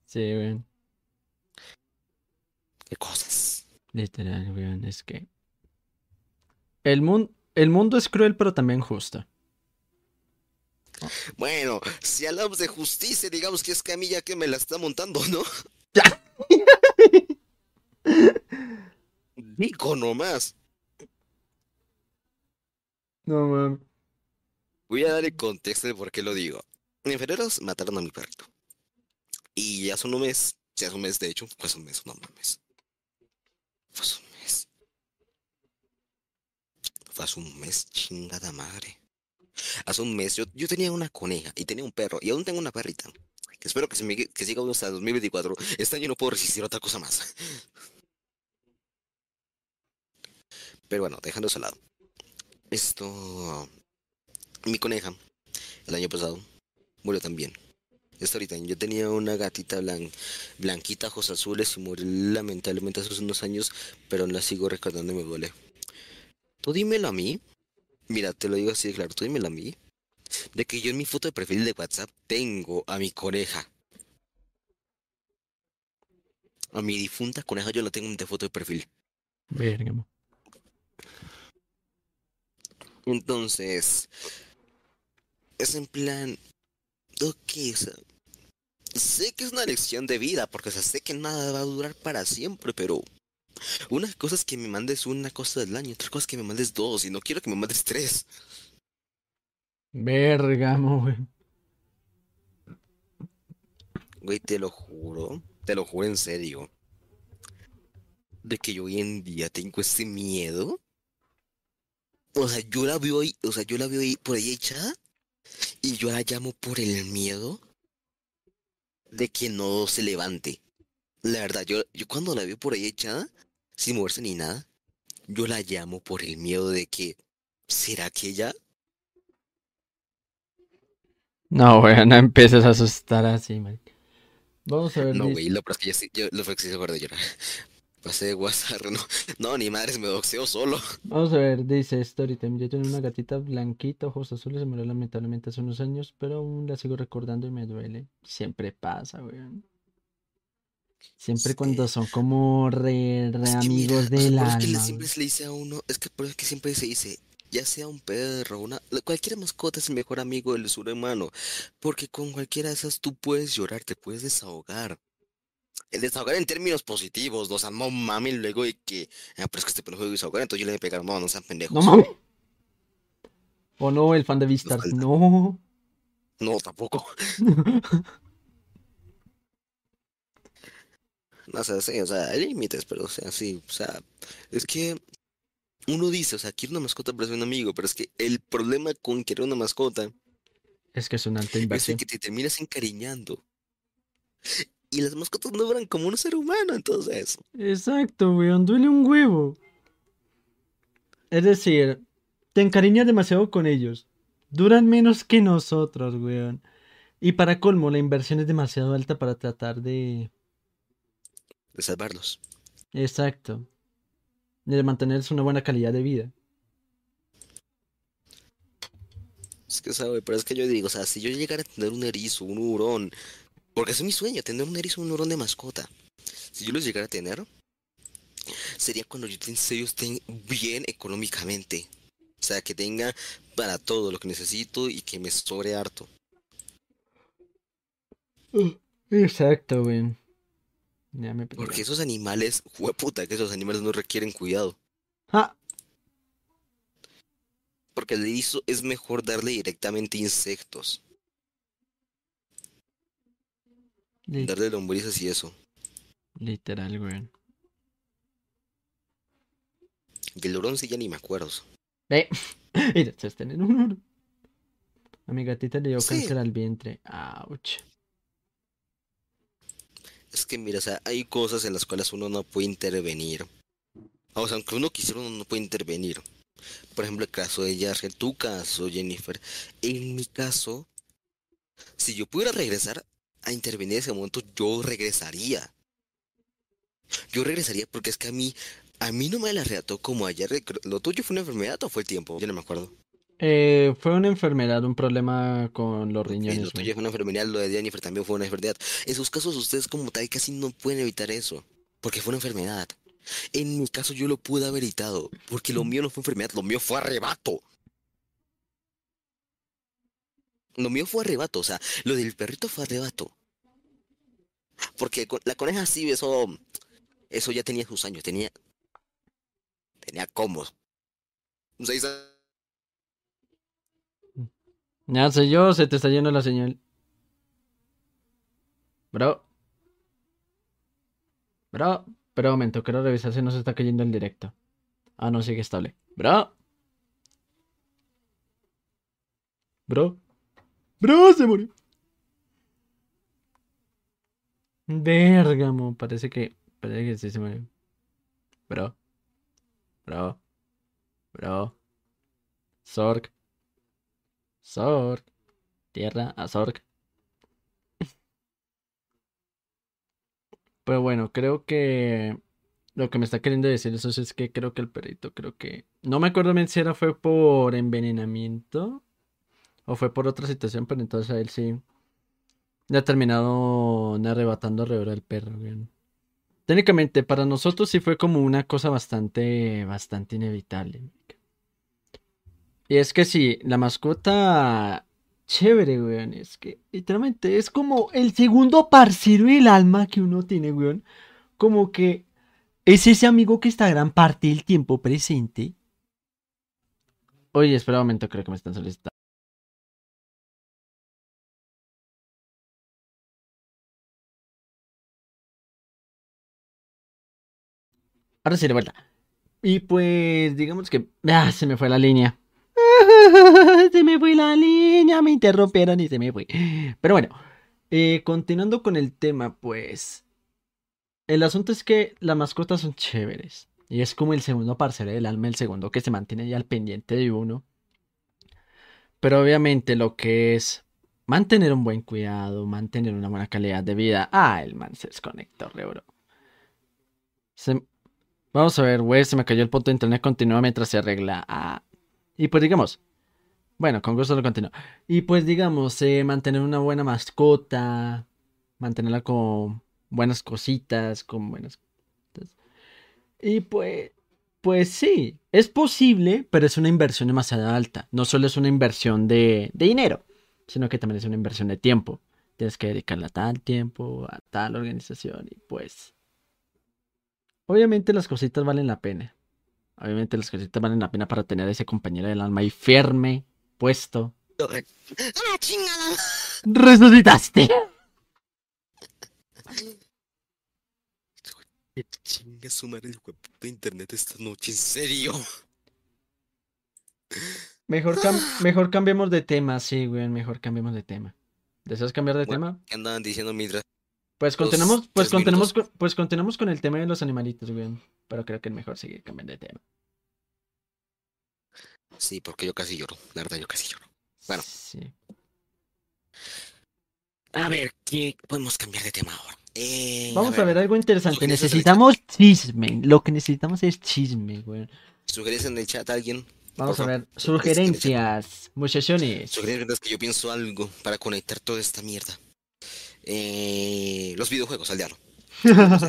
Sí, weón. Qué cosas. Literal, weón. Es que. El, mun- el mundo es cruel, pero también justo. Bueno, si hablamos de justicia, digamos que es Camilla que me la está montando, ¿no? Digo nomás. No, mames. Voy a dar el contexto de por qué lo digo. En febrero mataron a mi perrito. Y hace un mes, sí, hace un mes de hecho, fue hace un mes, no mames. Fue hace un mes. Fue hace un mes, chingada madre. Hace un mes yo, yo tenía una coneja y tenía un perro y aún tengo una perrita. Que espero que, se me, que siga hasta 2024. Este año no puedo resistir otra cosa más. Pero bueno, dejando eso al lado. Esto... Mi coneja, el año pasado, murió también. Esto ahorita, yo tenía una gatita blan- blanquita, ojos azules y murió lamentablemente hace unos años, pero la sigo recordando y me duele. Tú dímelo a mí. Mira, te lo digo así de claro, tú dímelo a mí. de que yo en mi foto de perfil de WhatsApp tengo a mi coneja. A mi difunta coneja yo la tengo en mi foto de perfil. Verga. Entonces, es en plan, ok, o sea, sé que es una lección de vida, porque o sea, sé que nada va a durar para siempre, pero una cosa es que me mandes una cosa del año, otra cosa es que me mandes dos, y no quiero que me mandes tres. Vergamo, güey. Güey, te lo juro, te lo juro en serio. De que yo hoy en día tengo ese miedo. O sea, yo la veo ahí, o sea, yo la veo ahí por ahí echada. Y yo la llamo por el miedo de que no se levante. La verdad, yo, yo cuando la veo por ahí echada, sin moverse ni nada, yo la llamo por el miedo de que, ¿será que ella No, güey, no empieces a asustar así, man. Vamos a ver. No, güey, lo peor es que yo, yo lo que sí se de llorar. Pasé de WhatsApp, no, no, ni madres, me doxeo solo. Vamos a ver, dice Storytime. Yo tenía una gatita blanquita, ojos azules, se murió lamentablemente hace unos años, pero aún la sigo recordando y me duele. Siempre pasa, güey. Siempre Sí. cuando son como re, re Es que amigos mira, por eso es que alma. siempre se le dice a uno, es que por eso es que siempre se dice, ya sea un perro, una, la- cualquier mascota es el mejor amigo del ser humano, porque con cualquiera de esas tú puedes llorar, te puedes desahogar. El desahogar en términos positivos, no sean mami luego de que, ah, pero es que este pendejo de desahogar, entonces yo le voy a pegar, no, no sean pendejos. No mames. O no, el fan de falta. No. No, tampoco. No sé, sí, o sea, hay límites, pero o sea, sí, o sea, es que uno dice, o sea, quiero una mascota para ser un amigo, pero es que el problema con querer una mascota Es que es una alta es inversión. el que te terminas encariñando. Y las mascotas no duran como un ser humano, entonces. Exacto, weón, duele un huevo. Es decir, te encariñas demasiado con ellos. Duran menos que nosotros, weón. Y para colmo, la inversión es demasiado alta para tratar de... De salvarlos. Exacto. De mantenerse una buena calidad de vida. Es que, sabe, pero es que yo digo, o sea, si yo llegara a tener un erizo, un hurón, porque es mi sueño, tener un erizo, un hurón de mascota. Si yo los llegara a tener, sería cuando yo serio estén bien económicamente. O sea, que tenga para todo lo que necesito y que me sobre harto. Exacto, weón. Ya me perdí. Porque esos animales, puta, que esos animales no requieren cuidado. Ah, Porque el erizo es mejor darle directamente insectos. Darle lombrices y eso. literal, weón. Y el hurón sí ya ni me acuerdo. Eh, y deseas tener un oro. A mi gatita le dio Sí. cáncer al vientre. Ouch. Es que mira, o sea, hay cosas en las cuales uno no puede intervenir. O sea, aunque uno quisiera, uno no puede intervenir. Por ejemplo, el caso de Yargel, tu caso, Jennifer. En mi caso, si yo pudiera regresar a intervenir en ese momento, yo regresaría. Yo regresaría porque es que a mí, a mí no me la relató como a Yargel. ¿Lo tuyo fue una enfermedad o fue el tiempo? Yo no me acuerdo. Eh, fue una enfermedad, un problema con los riñones, lo tuyo fue una enfermedad, lo de Jennifer también fue una enfermedad. En sus casos, ustedes como tal casi no pueden evitar eso, porque fue una enfermedad. En mi caso, yo lo pude haber evitado, porque lo mío no fue enfermedad, lo mío fue arrebato. Lo mío fue arrebato, o sea, lo del perrito fue arrebato. Porque la coneja sí, eso, eso ya tenía sus años, tenía, tenía como seis. Ya sé yo, se te está yendo la señal. Bro. Bro. Pero momento, quiero revisar si no se está cayendo el directo. Ah, no, sigue estable. Bro. Bro. Bro, se murió. Vergamo, parece que. Parece que sí se murió. Bro. Bro. Bro. Sorg. Sorg. Tierra a Sorg. Pero bueno, creo que lo que me está queriendo decir eso es que creo que el perrito, creo que... No me acuerdo bien si era fue por envenenamiento O fue por otra situación, pero entonces a él sí. Le ha terminado arrebatando alrededor del perro, weón. Técnicamente, para nosotros sí fue como una cosa bastante, bastante inevitable. Y es que sí, la mascota chévere, weón. Es que literalmente es como el segundo parcero del alma que uno tiene, weón. Como que es ese amigo que está gran parte del tiempo presente. Oye, espera un momento, creo que me están solicitando. Ahora sí, de vuelta. Y pues, digamos que. Ah, se me fue la línea. se me fue la línea, me interrumpieron y se me fue. Pero bueno, eh, continuando con el tema, pues. El asunto es que las mascotas son chéveres. Y es como el segundo parcero del alma, el segundo que se mantiene ya al pendiente de uno. Pero obviamente lo que es mantener un buen cuidado, mantener una buena calidad de vida. Ah, el man se desconectó, re bro. Vamos a ver, güey, se me cayó el punto de internet, continúa mientras se arregla. Y pues digamos, bueno, con gusto lo continúo. Y pues digamos, eh, mantener una buena mascota, mantenerla con buenas cositas, con buenas... Y pues, pues sí, es posible, pero es una inversión demasiado alta. No solo es una inversión de, de dinero, sino que también es una inversión de tiempo. Tienes que dedicarle a tal tiempo, a tal organización y pues... Obviamente las cositas valen la pena. Obviamente las cositas valen la pena para tener a ese compañero del alma ahí firme, puesto. ¡Ah, chingada! ¡Resucitaste! Chinga su madre el huevo de internet esta noche, en serio. Mejor, mejor cambiemos de tema, sí, güey. Mejor cambiemos de tema. ¿Deseas cambiar de tema? ¿Qué andaban diciendo mientras? Pues continuamos, pues continuamos, con, pues continuamos con el tema de los animalitos, güey. Pero creo que es mejor seguir cambiando de tema. Sí, porque yo casi lloro. La verdad, yo casi lloro. Bueno. Sí. A ver, ¿qué podemos cambiar de tema ahora? Eh, Vamos a ver, algo interesante. Necesitamos chisme. Lo que necesitamos es chisme, güey. ¿Sugerencias en el chat alguien? Vamos a ver, sugerencias, muchachones. Sugerencias que yo pienso algo para conectar toda esta mierda. Eh, los videojuegos, al diablo.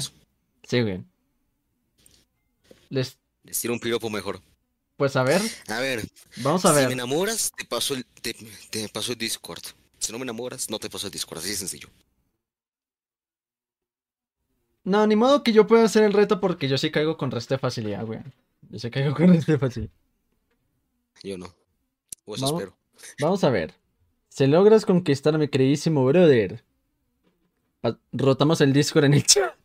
sí, güey. Les... Les tiro un piropo mejor. Pues a ver. A ver. Vamos a ver. Si me enamoras, te paso el, te, te paso el Discord. Si no me enamoras, no te paso el Discord. Así de sencillo. No, ni modo que yo pueda hacer el reto porque yo sí caigo con resto de facilidad, güey. Yo sí caigo con resto de facilidad. Yo no. O eso vamos, espero. Vamos a ver. Si logras conquistar a mi queridísimo brother, rotamos el Discord en el chat.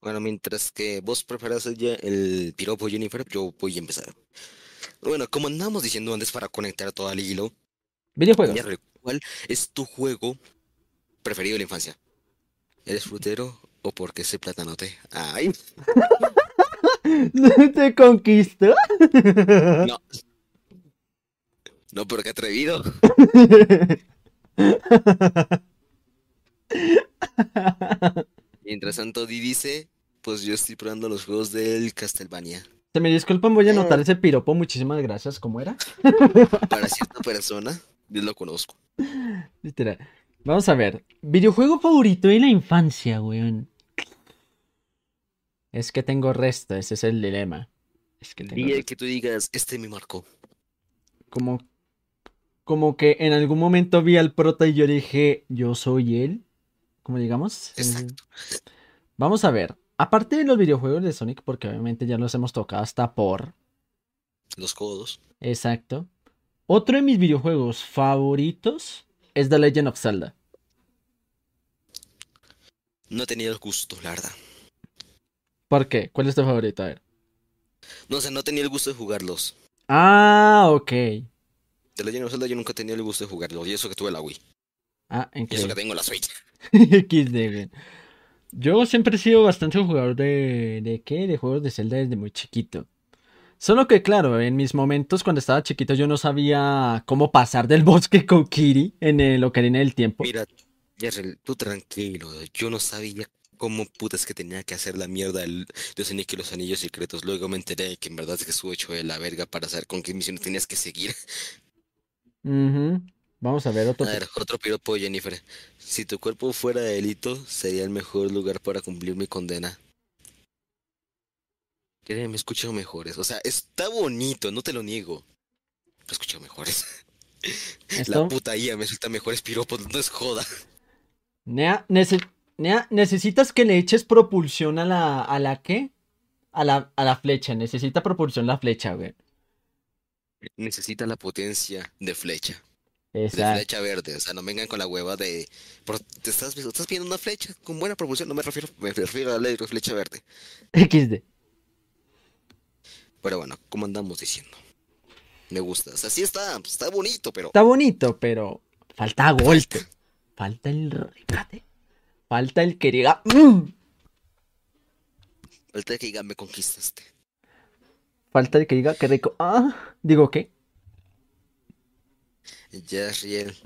Bueno, mientras que vos preparas el, el piropo Jennifer, yo voy a empezar. Bueno, como andamos diciendo antes para conectar todo al hilo, Videojuegos. ¿Cuál es tu juego preferido de la infancia? ¿Eres frutero o porque ese platanote? ¡Ay! ¿Te conquistó? No. No, pero qué atrevido. Mientras tanto, Di dice, pues yo estoy probando los juegos del Castlevania. Se me disculpan, voy a anotar ese piropo. Muchísimas gracias. ¿Cómo era? Para cierta persona, yo lo conozco. Literal. Vamos a ver. Videojuego favorito de la infancia, weón. Es que tengo resto, ese es el dilema. Es que tengo y el que tú digas, este me marcó. Como, como que en algún momento vi al prota y yo dije, yo soy él. Como digamos. Exacto. Vamos a ver. Aparte de los videojuegos de Sonic, porque obviamente ya los hemos tocado hasta por. Los codos. Exacto. Otro de mis videojuegos favoritos es The Legend of Zelda. No he tenido el gusto, la verdad. ¿Por qué? ¿Cuál es tu favorito? A ver. No sé, no tenía el gusto de jugarlos. Ah, ok. The Legend of Zelda yo nunca he tenido el gusto de jugarlos. Y eso que tuve la Wii. Ah, ¿en Y qué? eso que tengo la Switch. XD. Yo siempre he sido bastante jugador de... ¿De qué? De juegos de Zelda desde muy chiquito. Solo que, claro, en mis momentos cuando estaba chiquito yo no sabía cómo pasar del bosque con Kiri en el Ocarina del Tiempo. Mira, Jerry, tú tranquilo. Yo no sabía cómo putas que tenía que hacer la mierda del, y los anillos secretos. Luego me enteré que en verdad es que estuvo hecho de la verga para saber con qué misiones tenías que seguir. Vamos a ver otro. A ver, otro piropo, Jennifer. Si tu cuerpo fuera delito, sería el mejor lugar para cumplir mi condena. Créeme, he escuchado mejores. O sea, está bonito, no te lo niego. He escuchado mejores. La ¿Esto? puta IA me suelta mejores piropos, no es joda. Nea, nece- Nea, necesitas que le eches propulsión a la. ¿A la qué? A la, a la flecha. Necesita propulsión la flecha, güey. Necesita la potencia de flecha. De Exacto. flecha verde. O sea, no vengan con la hueva de. ¿Te estás, estás viendo una flecha con buena propulsión? No me refiero, me refiero a la de flecha verde. XD. Pero bueno, como andamos diciendo. Me gusta. O sea, sí está, está bonito, pero. Está bonito, pero falta golpe. Falta el remate. Falta el que diga. "Mm". Falta que diga, me conquistaste. Falta el que diga que rico. Ah, digo qué. Ya, Riel.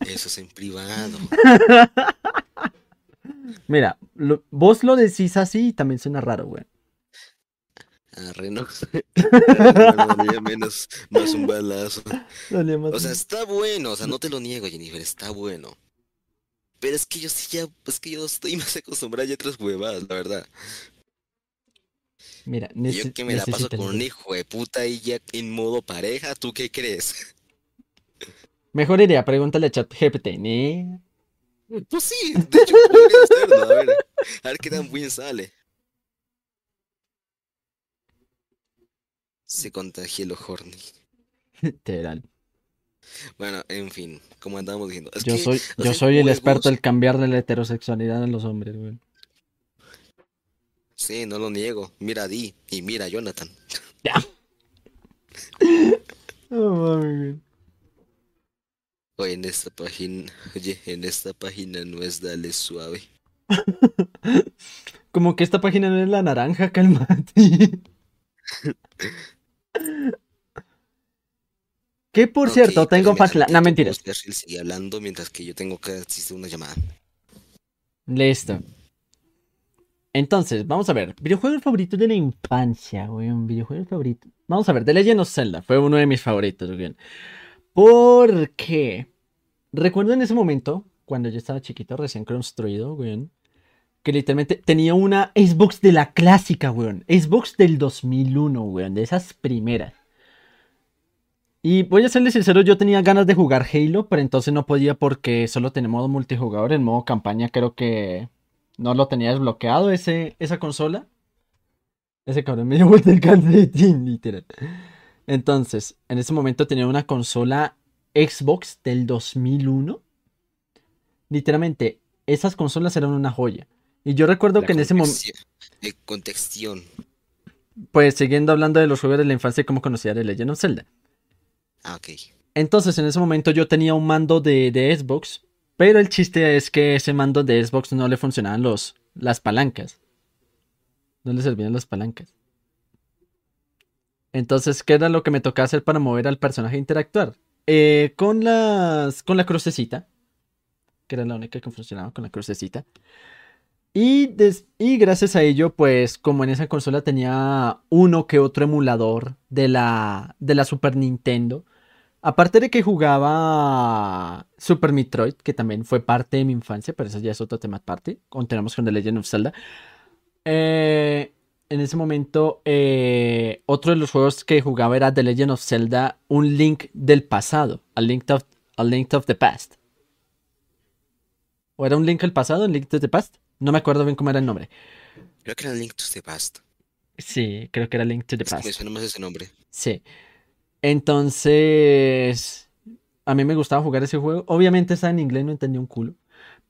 Eso es en privado. Mira, lo- vos lo decís así y también suena raro, güey. Me dolía menos, más un balazo. Más O sea, está bueno, o sea, no te lo niego, Jennifer, está bueno. Pero es que yo sí ya, es que yo estoy más acostumbrado a otras huevadas, la verdad. Mira, yo que me la paso con un hijo de puta y ya en modo pareja, ¿tú qué crees? Mejor idea, pregúntale a ChatGPT. ¿ne? Pues sí, de hecho podría hacerlo, a ver, a ver qué tan bien sale. Se contagia lo horny. Literal. Bueno, en fin, como andábamos diciendo. Es Yo que, soy, yo soy el experto en cambiarle la heterosexualidad a los hombres, güey. Sí, no lo niego. Mira a Dee y mira a Jonathan. No mames, güey. Oye, en esta página, oye, en esta página no es dale suave. Como que esta página no es la naranja, cálmate. Que por cierto, tengo facla... No, mentiras. Sigue hablando mientras que yo tengo que asistir una llamada. Listo. Entonces, vamos a ver. Videojuegos favoritos de la infancia, güey. Un videojuego favorito. Vamos a ver, The Legend of Zelda fue uno de mis favoritos, güey. Porque recuerdo en ese momento, cuando yo estaba chiquito, recién construido, güey, que literalmente tenía una Xbox de la clásica, güey. Xbox del 2001, güey, de esas primeras. Y voy a serles sincero, yo tenía ganas de jugar Halo, pero entonces no podía porque solo tenía modo multijugador. En modo campaña creo que no lo tenía desbloqueado ese, esa consola. Ese cabrón me dio vuelta el calcetín, literal. Entonces, en ese momento tenía una consola Xbox del 2001. Literalmente, esas consolas eran una joya. Y yo recuerdo La que en ese momento, contexti- contextión. pues siguiendo hablando de los juegos de la infancia, cómo conocía The Legend of Zelda. Ah, ok. Entonces, en ese momento yo tenía un mando de, de Xbox, pero el chiste es que ese mando de Xbox no le funcionaban los, las palancas. No le servían las palancas. Entonces, ¿qué era lo que me tocaba hacer para mover al personaje e interactuar? Eh, con las. con la crucecita. Que era la única que funcionaba con la crucecita. Y, y gracias a ello, pues, como en esa consola tenía uno que otro emulador de la, de la Super Nintendo. Aparte de que jugaba Super Metroid, que también fue parte de mi infancia, pero eso ya es otro tema aparte. Continuamos con The Legend of Zelda. Eh, en ese momento, eh, otro de los juegos que jugaba era The Legend of Zelda, un link del pasado, a link of, a link of the past. ¿O era un link del pasado, un link to the past? No me acuerdo bien cómo era el nombre. Creo que era Link to the Past. Sí, creo que era Link to the Es que Past. me suena más ese nombre. Sí. Entonces, a mí me gustaba jugar ese juego. Obviamente estaba en inglés, no entendía un culo.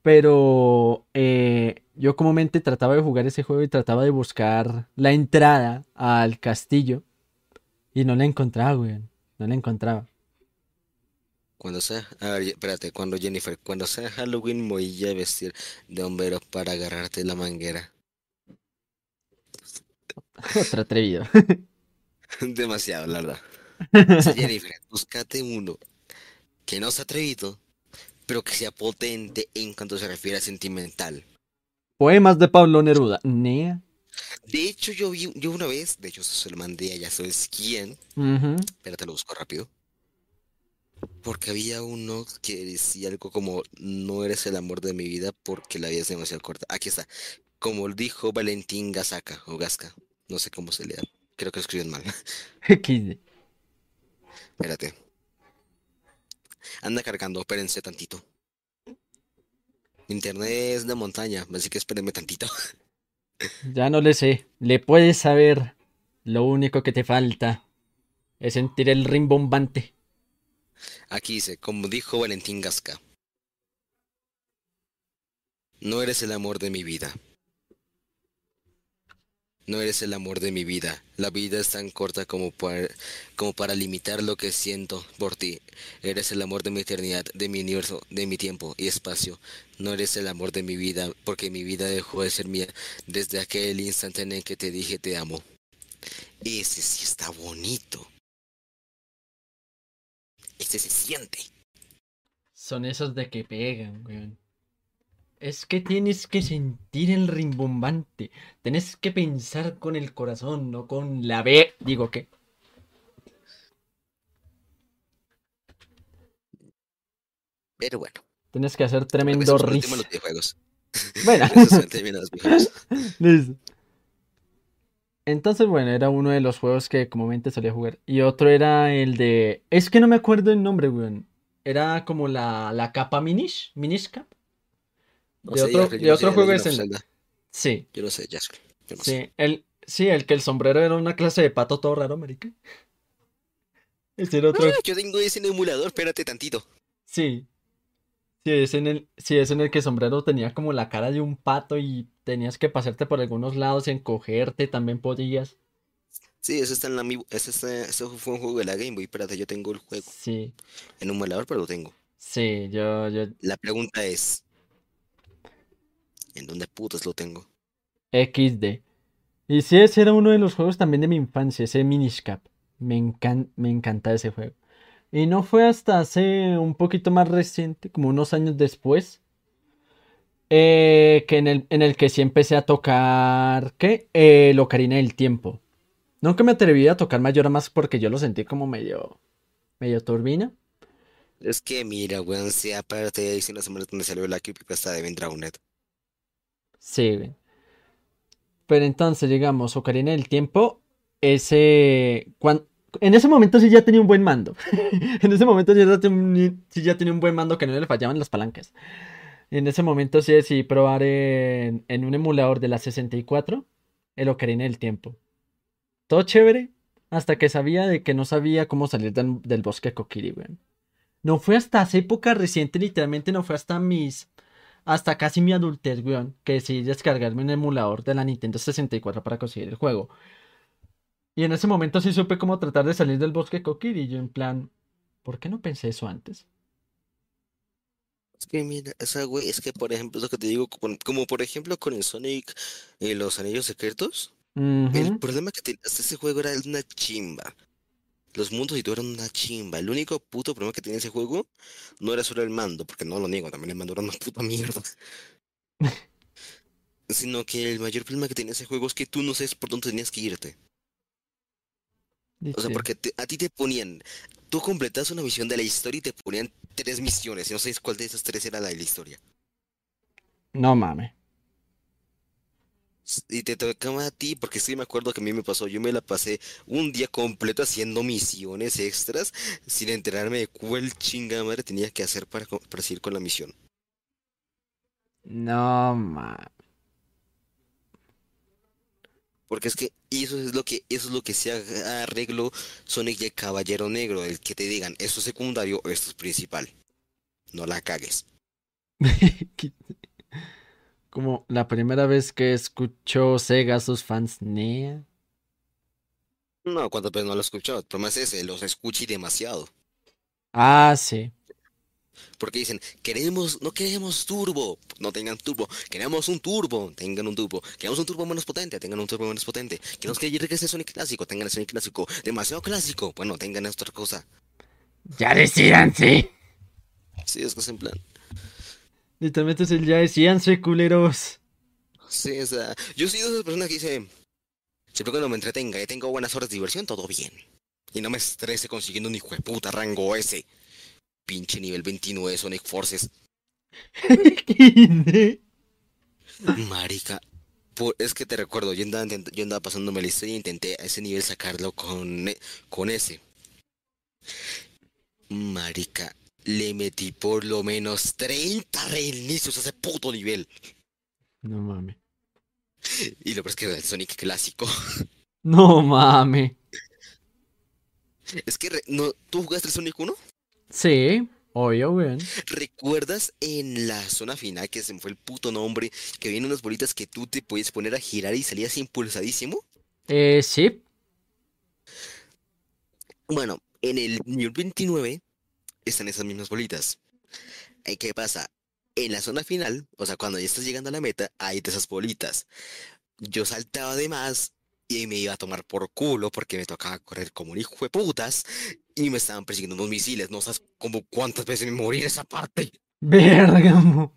Pero eh, yo comúnmente trataba de jugar ese juego y trataba de buscar la entrada al castillo. Y no la encontraba, güey. No la encontraba. Cuando sea, a ver, espérate, cuando Jennifer, cuando sea Halloween me voy a vestir de bombero para agarrarte la manguera. Otro atrevido. Demasiado, la verdad. Jennifer, búscate uno que no sea atrevido, pero que sea potente en cuanto se refiere a sentimental. Poemas de Pablo Neruda. Nea. De hecho, yo vi, yo una vez, de hecho, se lo mandé a ya sabes quién. Ujú. Espérate, lo busco rápido. Porque había uno que decía algo como, no eres el amor de mi vida porque la vida es demasiado corta. Aquí está. Como dijo Valentín Gazaca o Gasca. No sé cómo se lea. Creo que lo escriben mal. Espérate. Anda cargando, espérense tantito. Internet es de montaña, así que espérenme tantito. Ya no le sé. Le puedes saber. Lo único que te falta es sentir el rimbombante. Aquí dice, como dijo Valentín Gasca. No eres el amor de mi vida. No eres el amor de mi vida. La vida es tan corta como para, limitar lo que siento por ti. Eres el amor de mi eternidad, de mi universo, de mi tiempo y espacio. No eres el amor de mi vida, porque mi vida dejó de ser mía desde aquel instante en el que te dije te amo. Ese sí está bonito. Ese se siente. Son esos de que pegan, weón. Es que tienes que sentir el rimbombante. Tienes que pensar con el corazón, no con la B. Digo que. Pero bueno. Tienes que hacer tremendo es por el ris. tema de los videojuegos. Bueno. Los videojuegos. Entonces, bueno, era uno de los juegos que comúnmente solía jugar. Y otro era el de. Es que no me acuerdo el nombre, weón. Era como la, la capa Minish. Minish Cap. No De sé, otro- Jasper, de otro sé juego es el-. Sí, Yo no sé, Jasper. Yo no sé. sí. El, sí, el que el sombrero era una clase de pato todo raro, marica. Ese era otro. Ah, yo tengo ese en emulador, espérate tantito. Sí. Sí, es en el, sí, es en el que sombrero tenía como la cara de un pato y tenías que pasarte por algunos lados y encogerte, también podías. Sí, ese está en la mi... ese, está- ese fue un juego de la Game Boy. Espérate, yo tengo el juego Sí, en emulador, pero lo tengo. sí, yo, yo, La pregunta es, ¿en dónde putas lo tengo? XD. Y sí, ese era uno de los juegos también de mi infancia, ese Minish Cap. Me encan- me encanta ese juego. Y no fue hasta hace un poquito más reciente, como unos años después, eh, que en el, en el que sí empecé a tocar, ¿qué? Eh, el Ocarina del Tiempo. Nunca me atreví a tocar Majora más porque yo lo sentí como medio, medio turbina. Es que mira, weón, sí, aparte de ahí una semana donde salió la creepypasta de Ben Drownet. Sí, güey. Pero entonces, digamos, Ocarina del Tiempo, ese... En ese momento sí ya tenía un buen mando. En ese momento sí ya, tenía un buen mando que no le fallaban las palancas. En ese momento sí decidí probar en, un emulador de la 64 el Ocarina del Tiempo. Todo chévere, hasta que sabía de que no sabía cómo salir del, bosque Kokiri, weón. No fue hasta hace época reciente, literalmente no fue hasta mis hasta casi mi adultez, weón, que decidí descargarme un emulador de la Nintendo 64 para conseguir el juego. Y en ese momento sí supe cómo tratar de salir del bosque Kokiri. Y yo en plan, ¿por qué no pensé eso antes? Es que mira, esa güey, es que por ejemplo, lo que te digo, como, como por ejemplo con el Sonic y los Anillos Secretos, el problema que tenía ese juego era una chimba. Los mundos y todo eran una chimba. El único puto problema que tenía ese juego no era solo el mando, porque no lo niego, también el mando era una puta mierda. Sino que el mayor problema que tenía ese juego es que tú no sabes por dónde tenías que irte. O sea, porque te- a ti te ponían, tú completas una misión de la historia y te ponían tres misiones, y no sabes cuál de esas tres era la de la historia. No mames. Y te tocaba a ti, porque sí me acuerdo que a mí me pasó, yo me la pasé un día completo haciendo misiones extras sin enterarme de cuál chinga madre tenía que hacer para, para seguir con la misión. No mames. Porque es que eso es lo que, eso es lo que se arregló Sonic y el Caballero Negro, el que te digan, esto es secundario o esto es principal. No la cagues. Como la primera vez que escuchó Sega a sus fans, Nea. No, cuántas veces no lo he escuchado. El problema es ese, los escuché demasiado. Ah, sí. Porque dicen, queremos, no queremos turbo, no tengan turbo, queremos un turbo, tengan un turbo, queremos un turbo menos potente, tengan un turbo menos potente, queremos que regrese Sonic clásico, tengan el Sonic clásico, demasiado clásico, bueno, tengan otra cosa. Ya decían, sí. Sí, es que es en plan. Literalmente es el ya decían, culeros. Sí, o sea, yo soy de esas personas que dice, siempre cuando me entretenga y tengo buenas horas de diversión, todo bien. Y no me estrese consiguiendo un hijo de puta rango ese. Pinche nivel 29 de Sonic Forces. Marica, es que te recuerdo, yo andaba, yo andaba pasándome la historia y intenté a ese nivel sacarlo con, e- con ese. Marica, le metí por lo menos 30 reinicios a ese puto nivel. No mames. Y lo peor es que era el Sonic clásico. No mames. Es que, re- no, ¿tú jugaste el Sonic 1? Sí, obvio, weón. ¿Recuerdas en la zona final que se me fue el puto nombre? Que vienen unas bolitas que tú te puedes poner a girar y salías impulsadísimo. Eh, sí. Bueno, en el nivel 29 están esas mismas bolitas. ¿Y qué pasa? En la zona final, o sea, cuando ya estás llegando a la meta, hay de esas bolitas. Yo saltaba de más y me iba a tomar por culo porque me tocaba correr como un hijo de putas y me estaban persiguiendo unos misiles. No sabes como cuántas veces me morí en esa parte. Vergamo.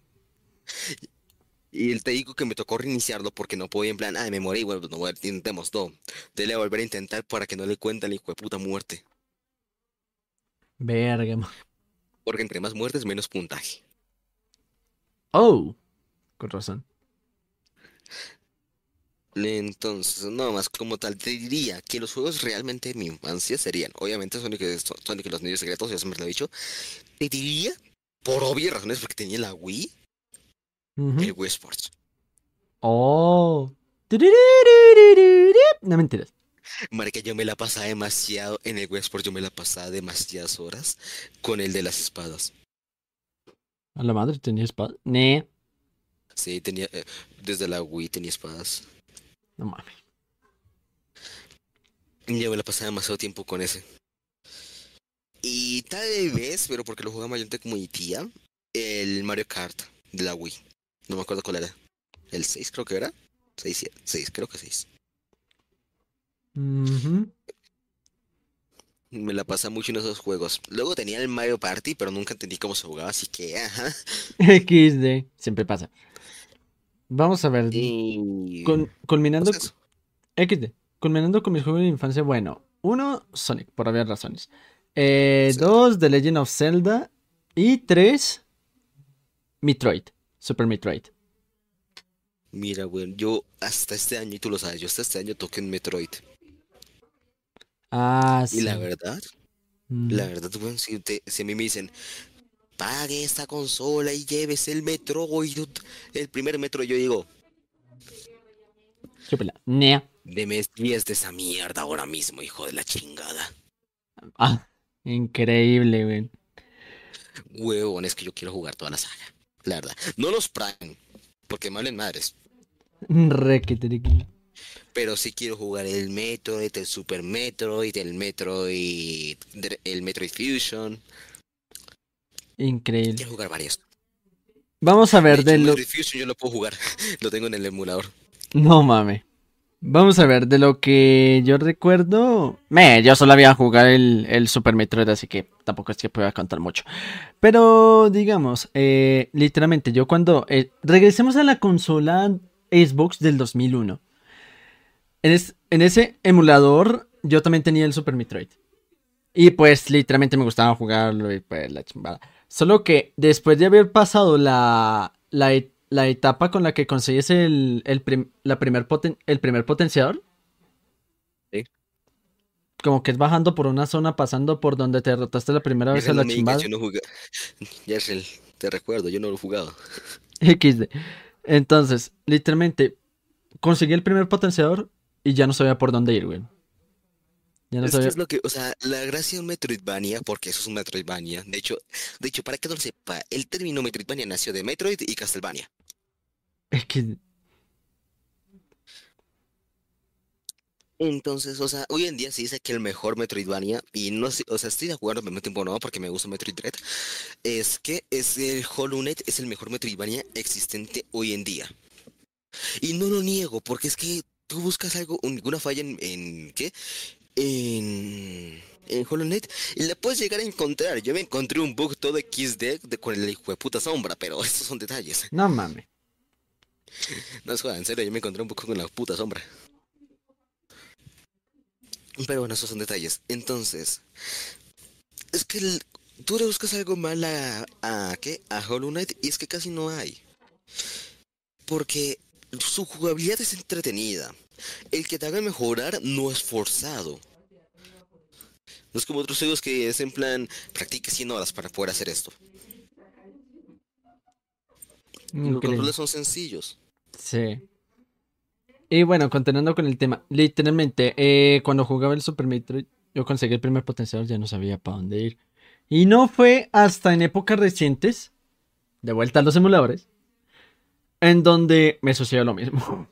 Y te digo que me tocó reiniciarlo porque no podía en plan, ah, me morí, bueno, no, bueno, intentemos todo. Dele a volver a intentar para que no le cuente al hijo de puta muerte. Vergamo. Porque entre más muertes, menos puntaje. Oh. Con razón. Entonces, no más como tal, te diría que los juegos realmente de mi infancia serían, obviamente Sonic, Sonic los Niños Secretos, ya siempre lo he dicho. Te diría, por obvias razones, porque tenía la Wii, el Wii Sports. Oh. No mentiras. Marica, yo me la pasaba demasiado, en el Wii Sports yo me la pasaba demasiadas horas con el de las espadas. A la madre tenía espada. Ne. Sí, tenía, eh, desde la Wii tenía espadas. No mames. Yo me la pasaba demasiado tiempo con ese. Y tal vez, pero porque lo jugaba mayormente como mi tía, el Mario Kart de la Wii. No me acuerdo cuál era. ¿El 6 creo que era? 6, 6, creo que 6. Me la pasaba mucho en esos juegos. Luego tenía el Mario Party, pero nunca entendí cómo se jugaba, así que, ajá. XD. Siempre pasa. Vamos a ver. Y... Con- culminando. pues. XD. Culminando con mis juegos de infancia. Bueno, uno, Sonic, por obvias razones. Eh, Sí. Dos, The Legend of Zelda. Y tres, Metroid. Super Metroid. Mira, güey, yo hasta este año, y tú lo sabes, yo hasta este año toqué en Metroid. Ah, Y la verdad, Mm. La verdad, weón, si, te- si a mí me dicen, pague esta consola y lleves el Metroid, el primer Metro, yo digo, Chúpela. Nea. deme 10 de esa mierda ahora mismo, hijo de la chingada. Ah, increíble, güey. Huevón, es que yo quiero jugar toda la saga. La verdad. No los Prime, porque me hablen madres. Requeteriqui. Pero sí quiero jugar el Metroid, el Super Metroid, el Metroid, el Metroid Fusion. Increíble. Quiero jugar varios. Vamos a ver de lo. Metroid Fusion yo lo puedo jugar. Lo tengo en el emulador. No mames. Vamos a ver de lo que yo recuerdo. Me, yo solo había jugado el, el Super Metroid, así que tampoco es que pueda contar mucho. Pero digamos, eh, literalmente, yo cuando. eh, regresemos a la consola Xbox del 2001. En, es- en ese emulador, yo también tenía el Super Metroid. Y pues, literalmente me gustaba jugarlo y pues la chimbada. Solo que después de haber pasado la, la, la etapa con la que consigues el, el, prim- la primer poten- el primer potenciador. Sí. Como que es bajando por una zona, pasando por donde te derrotaste la primera vez a la chimbada. yo no jugué. Yarrel, te recuerdo, yo no lo he jugado. XD. Entonces, literalmente, conseguí el primer potenciador y ya no sabía por dónde ir, güey. Ya no Es que sabía. es lo que, o sea, la gracia de un Metroidvania, porque eso es un Metroidvania. De hecho, de hecho, para que no lo sepa, el término Metroidvania nació de Metroid y Castlevania. XD. Entonces, o sea, hoy en día se dice que el mejor Metroidvania, y no sé, o sea, estoy de acuerdo, me mismo tiempo no, porque me gusta Metroid Dread, es que es el Hollow Knight es el mejor Metroidvania existente hoy en día. Y no lo niego, porque es que tú buscas algo, ninguna falla en, en ¿qué? En, en Hollow Knight y la puedes llegar a encontrar. Yo me encontré un bug todo XD de, con el hijo de puta sombra, pero estos son detalles. No mames. No es joda, en serio, yo me encontré un poco con la puta sombra. Pero bueno, esos son detalles. Entonces, es que el- tú le buscas algo mal a, a ¿qué? A Hollow Knight y es que casi no hay. Porque su jugabilidad es entretenida. El que te haga mejorar no es forzado. No es como otros juegos que es en plan, practique 100 horas para poder hacer esto. Los controles son sencillos. Sí. Y bueno, continuando con el tema, literalmente, eh, cuando jugaba el Super Metroid, yo conseguí el primer potenciador, ya no sabía para dónde ir. Y no fue hasta en épocas recientes, de vuelta a los emuladores, en donde me sucedió lo mismo.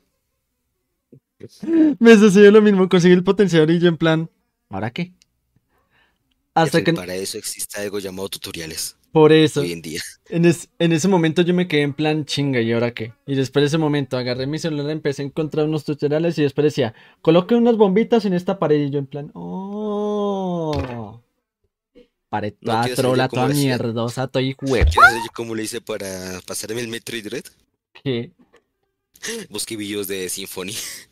me sucedió lo mismo, conseguí el potenciador y yo en plan, ¿ahora qué? Hasta F, que, Para eso existe algo llamado tutoriales por eso, hoy en día. En, es- en ese momento yo me quedé en plan chinga, ¿y ahora qué? Y después de ese momento agarré mi celular, empecé a encontrar unos tutoriales y después decía, coloque unas bombitas en esta pared y yo en plan, oh. Pared No, toda ¿quieres saber trola, toda mierdosa, toda hijuepa. ¿Quieres saber yo cómo le hice para pasarme el Metroid Dread? ¿Qué? Busqué videos de Symphony.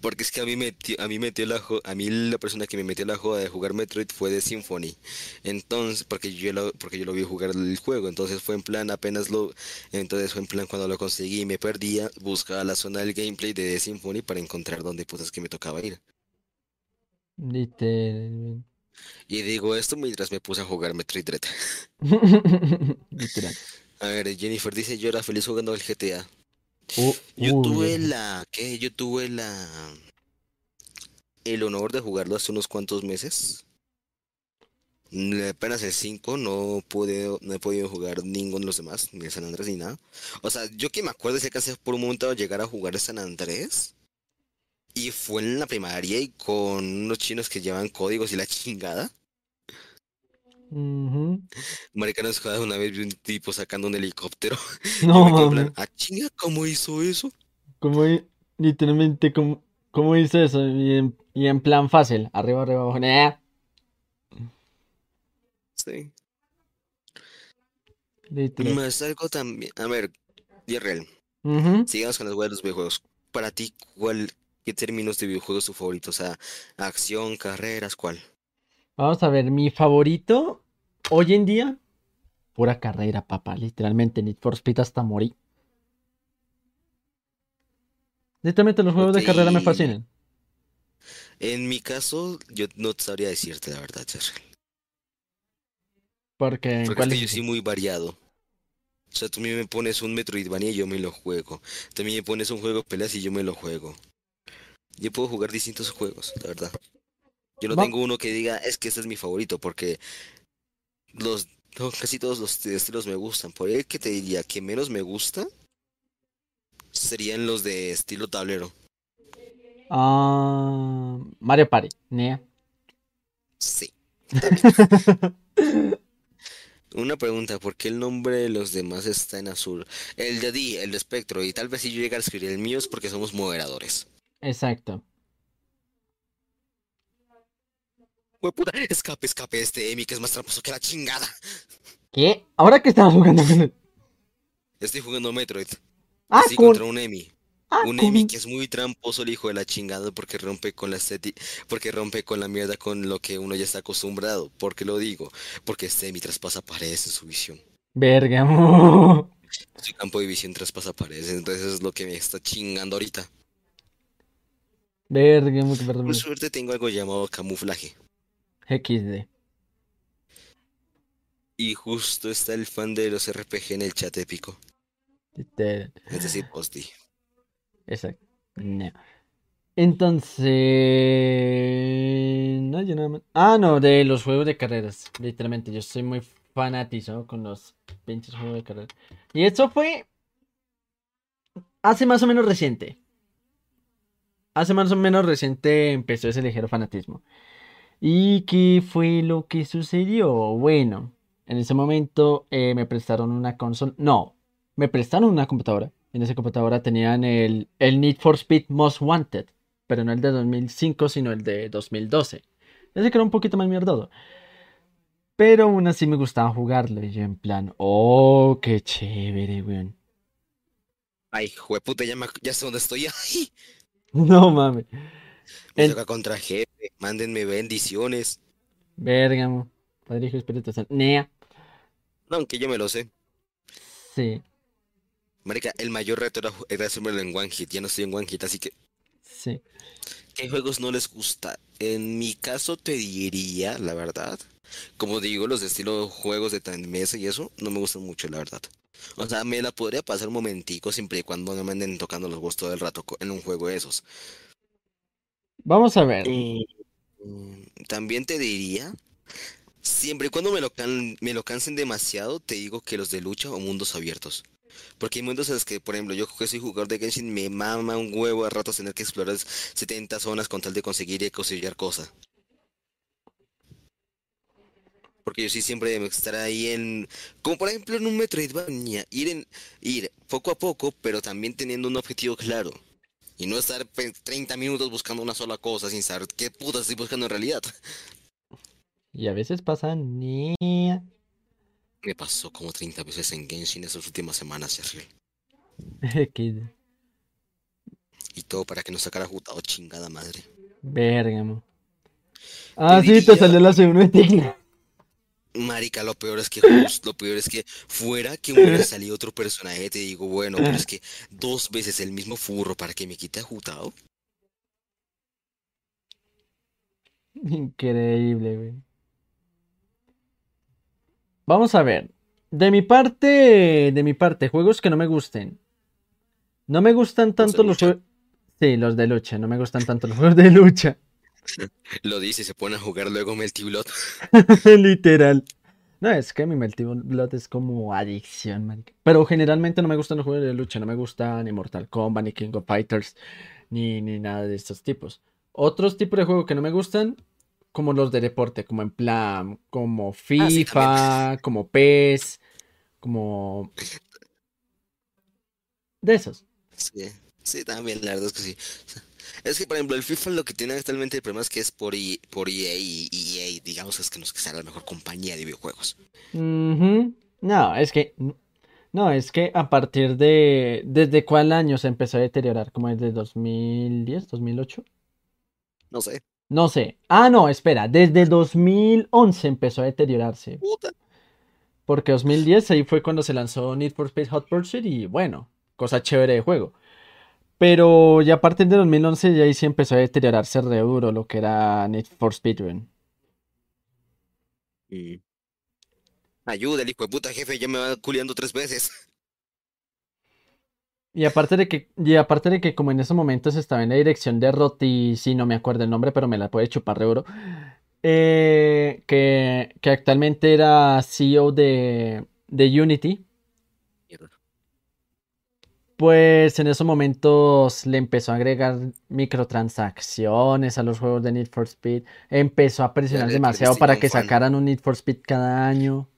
Porque es que a mí metió, a mí metió la a mí la persona que me metió la joda de jugar Metroid fue de Symphony. Entonces, porque yo lo, porque yo lo vi jugar el juego, entonces fue en plan apenas lo, entonces fue en plan cuando lo conseguí y me perdía, buscaba la zona del gameplay de Symphony para encontrar dónde putas que me tocaba ir. Literal. Y digo esto mientras me puse a jugar Metroid Dread. Literal. A ver, Jennifer dice yo era feliz jugando el GTA. Uh, Yo uy, tuve la, ¿qué? Yo tuve la, el honor de jugarlo hace unos cuantos meses. Mm, Apenas el 5, no pude, no he podido jugar ninguno de los demás, ni el San Andrés ni nada. O sea, yo que me acuerdo si alcancé por un momento llegar a jugar San Andrés. Y fue en la primaria y con unos chinos que llevan códigos y la chingada. Maricanos jugada una vez vi un tipo sacando un helicóptero. Y No, me mames. plan, ah, chinga, ¿cómo hizo eso? ¿Cómo, literalmente, cómo, cómo hizo eso? Y en, y en plan fácil, arriba, arriba, abajo. nah. Sí. Literal. Más algo también. A ver, Yerrel, Ujú. sigamos con las weas de los videojuegos. Para ti, ¿cuál, qué términos de videojuegos tu favorito? O sea, acción, carreras, ¿cuál? Vamos a ver, mi favorito hoy en día, pura carrera, papá, literalmente, Need for Speed hasta morir. Literalmente los juegos de carrera me fascinan. En mi caso, yo no sabría decirte la verdad, Yerrel. Porque en Porque es cuál es yo soy muy variado. O sea, tú me pones un Metroidvania y yo me lo juego. También me pones un juego de peleas y yo me lo juego. Yo puedo jugar distintos juegos, la verdad. Yo no Va- tengo uno que diga, es que este es mi favorito, porque los no, casi todos los estilos me gustan. Por el que te diría que menos me gusta serían los de estilo tablero. Ah, Mario Party, nea. Sí. Una pregunta, ¿por qué el nombre de los demás está en azul? El de Di, el de Espectro, y tal vez si yo llegara a escribir el mío es porque somos moderadores. Exacto. Puta, escape, escape de este Emi que es más tramposo que la chingada. ¿Qué? ¿Ahora que estamos jugando con él? Estoy jugando Metroid. Ah, Estoy con... contra un Emi. ah, Un con- Emi que es muy tramposo el hijo de la chingada porque rompe con la estética, porque rompe con la mierda con lo que uno ya está acostumbrado. ¿Por qué lo digo? Porque este Emi traspasa paredes en su visión. Verga. Su campo de visión traspasa paredes, entonces es lo que me está chingando ahorita. Verga, mucho perdón. Por suerte tengo algo llamado camuflaje. XD. Y justo está el fan de los RPG en el chat épico. Es decir, Posti. Exacto. No. Entonces. No, yo nada más. Ah, no, de los juegos de carreras. Literalmente, yo soy muy fanático con los pinches juegos de carreras. Y esto fue. Hace más o menos reciente. Hace más o menos reciente empezó ese ligero fanatismo. ¿Y qué fue lo que sucedió? Bueno, en ese momento eh, me prestaron una consola. No, me prestaron una computadora. En esa computadora tenían el, el Need for Speed Most Wanted, pero no el de 2005, sino el de 2012. Ese que era un poquito más mierdoso. Pero aún así me gustaba jugarlo. Y yo en plan, oh, qué chévere, weón. Ay, jueputa, ya, me ya sé dónde estoy. Ay, No mames. Me En- toca contra jefe. Mándenme bendiciones. Bérgamo. Padre, Hijo Espíritu Santo. Nea. No, aunque yo me lo sé. Sí, Marica, el mayor reto era, era en One Hit. Ya no estoy en One Hit, así que. sí. ¿Qué juegos no les gusta? En mi caso te diría, la verdad. Como digo, los de estilo juegos de tan mesa y eso, no me gustan mucho, la verdad. O sea, me la podría pasar un momentico siempre y cuando no me anden tocando los huevos todo el rato en un juego de esos. Vamos a ver. Mm, También te diría, siempre y cuando me lo, can- me lo cansen demasiado, te digo que los de lucha o mundos abiertos. Porque hay mundos en los que, por ejemplo, yo que soy jugador de Genshin, me mama un huevo a ratos tener que explorar 70 zonas con tal de conseguir y conseguir cosas. Porque yo sí siempre debo estar ahí en, como por ejemplo en un Metroidvania, ir en, ir poco a poco, pero también teniendo un objetivo claro. Y no estar pe- 30 minutos buscando una sola cosa sin saber qué puta estoy buscando en realidad. Y a veces pasa Nea. Me pasó como 30 veces en Genshin esas últimas semanas, Y todo para que no sacara jutado chingada madre. Bérgamo. Ah, sí, te salió la segunda Tigre. Marica, lo peor es que lo peor es que fuera que hubiera salido otro personaje, te digo, bueno, pero es que dos veces el mismo furro para que me quite a jutado. Increíble, güey. Vamos a ver. De mi parte, de mi parte, juegos que no me gusten. No me gustan tanto los lucha? juegos. Sí, los de lucha. No me gustan tanto los juegos de lucha. Lo dice y se pone a jugar luego Melty Blood. Literal. No, es que mi Melty Blood es como adicción, marica. Pero generalmente no me gustan los juegos de lucha. No me gustan ni Mortal Kombat, ni King of Fighters, ni, ni nada de estos tipos. Otros tipos de juegos que no me gustan, como los de deporte, como en plan, como sí, FIFA, como PES, como... De esos. Sí, sí, también, la verdad es que sí. Es que, por ejemplo, el FIFA lo que tiene actualmente el problema es que es por, I- por EA y EA, digamos, es que no es que sea la mejor compañía de videojuegos. No, es que... No, es que a partir de... ¿Desde cuál año se empezó a deteriorar? ¿Como desde 2010, 2008? No sé. No sé. Ah, no, espera. Desde 2011 empezó a deteriorarse. Puta. Porque 2010 ahí fue cuando se lanzó Need for Speed Hot Pursuit y bueno, cosa chévere de juego. Pero ya a partir de 2011 ya ahí sí empezó a deteriorarse re duro lo que era Need for Speed Run. Mm. Ayuda, el hijo de puta jefe, ya me va culiando tres veces. Y aparte de que, y aparte de que como en esos momentos estaba en la dirección de Roti, sí, no me acuerdo el nombre, pero me la puede chupar re duro. eh, que, que actualmente era CEO de, de Unity. Pues en esos momentos le empezó a agregar microtransacciones a los juegos de Need for Speed. Empezó a presionar demasiado perdiste para que fan. sacaran un Need for Speed cada año.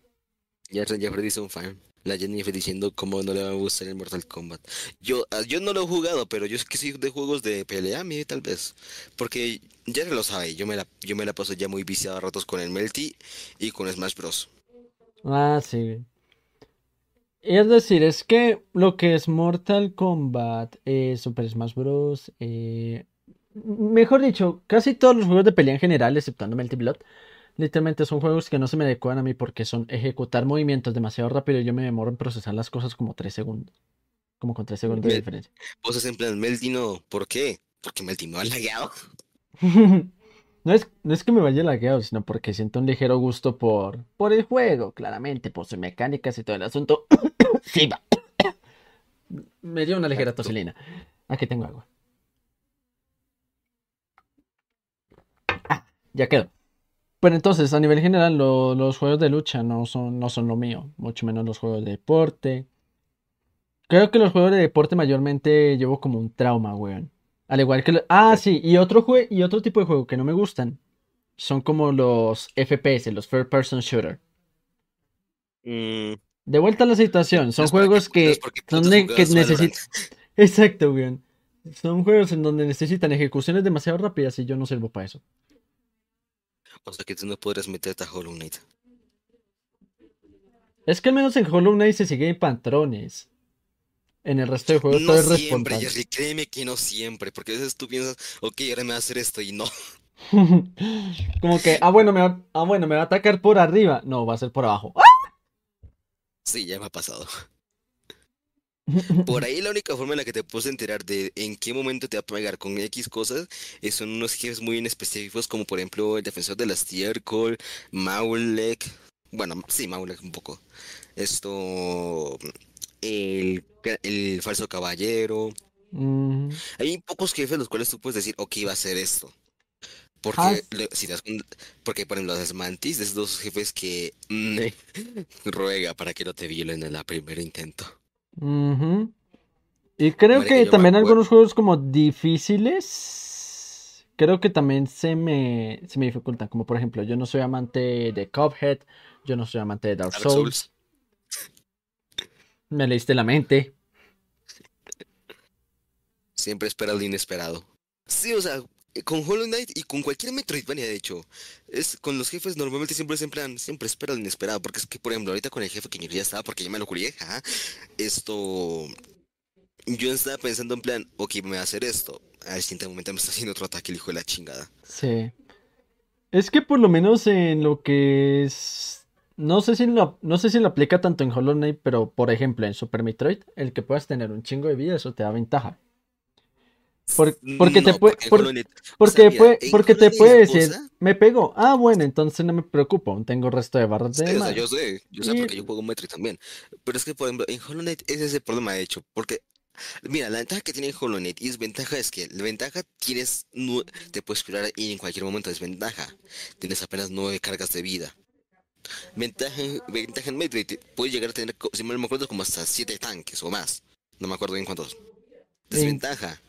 Ya Jeffrey dice un fan. La Jennifer diciendo cómo no le va a gustar el Mortal Kombat. Yo, ah, yo no lo he jugado, pero yo es que soy de juegos de pelea, mí tal vez. Porque ya se lo sabe, yo me la, yo me la paso ya muy viciado a ratos con el Melty y con Smash Bros. Ah, sí. Es decir, es que lo que es Mortal Kombat, eh, Super Smash Bros., eh, mejor dicho, casi todos los juegos de pelea en general, exceptuando Melty Blood, literalmente son juegos que no se me adecuan a mí porque son ejecutar movimientos demasiado rápido y yo me demoro en procesar las cosas como 3 segundos. Como con 3 segundos de Me- diferencia. Vos es en plan, Melty no, ¿por qué? Porque Melty me ha lagueado. No es, no es que me vaya lagueado, sino porque siento un ligero gusto por, por el juego, claramente, por sus mecánicas y todo el asunto. Sí, va. Me dio una ligera Exacto. tosilina. Aquí tengo agua. Ah, ya quedó. Pero entonces, a nivel general, lo- los juegos de lucha no son, no son lo mío, mucho menos los juegos de deporte. Creo que los juegos de deporte mayormente llevo como un trauma, weón. Al igual que... lo- Ah, sí, y otro, jue- y otro tipo de juego que no me gustan son como los FPS, los First Person Shooter. Mm, De vuelta a la situación, son juegos que son que necesitan... Exacto, weón. Son juegos en donde necesitan ejecuciones demasiado rápidas y yo no sirvo para eso. O sea que tú no podrías meterte a Hollow Knight. Es que al menos en Hollow Knight se siguen patrones. En el resto de juegos No todo es siempre, responsable. Jerry, créeme que no siempre, porque a veces tú piensas, ok, ahora me va a hacer esto y no. Como que, ah, bueno, me va, ah, bueno, me va a atacar por arriba. No, va a ser por abajo. Sí, ya me ha pasado. Por ahí la única forma en la que te puedes enterar de en qué momento te va a pegar con X cosas es son unos jefes muy específicos, como por ejemplo el defensor de las Tiercol, Maulek, bueno, sí, Maulek un poco. Esto, el, el falso caballero. Mm, Hay pocos jefes los cuales tú puedes decir, ok, va a ser esto. Porque, Ah, le- si das porque por ejemplo, las mantis, de esos dos jefes que mm, ruega para que no te violen en el primer intento. Y creo Marica, que también algunos juegos como difíciles, creo que también se me, se me dificultan. Como por ejemplo, yo no soy amante de Cuphead, yo no soy amante de Dark Dark Souls. Souls. Me leíste la mente. Siempre espera lo inesperado. Sí, o sea, eh, con Hollow Knight y con cualquier Metroidvania, de hecho, es con los jefes normalmente siempre es en plan, siempre espera lo inesperado, porque es que, por ejemplo, ahorita con el jefe que yo ya estaba, porque ya me lo curié, ajá, esto, yo estaba pensando en plan, ok, me va a hacer esto, al siguiente momento me está haciendo otro ataque el hijo de la chingada. Sí. Es que por lo menos en lo que es... No sé si lo, no sé si lo aplica tanto en Hollow Knight, pero por ejemplo en Super Metroid, el que puedas tener un chingo de vida, eso te da ventaja. Por- porque te puede, porque por- o porque sea, puede, te puede decir, me pegó. Ah, bueno, entonces no me preocupo, tengo resto de barras de Sí, o sea, yo sé, yo sé Y- porque yo juego Metroid también. Pero es que, por ejemplo, en Hollow Knight ese es el problema, de hecho. Porque, mira, la ventaja que tiene Hollow Knight y desventaja es que la ventaja tienes, te puedes curar y en cualquier momento desventaja. Tienes apenas nueve cargas de vida. Ventaja, en- ventaja en Metroid, te- puedes llegar a tener, si mal me acuerdo, como hasta siete tanques o más. No me acuerdo bien cuántos. Desventaja.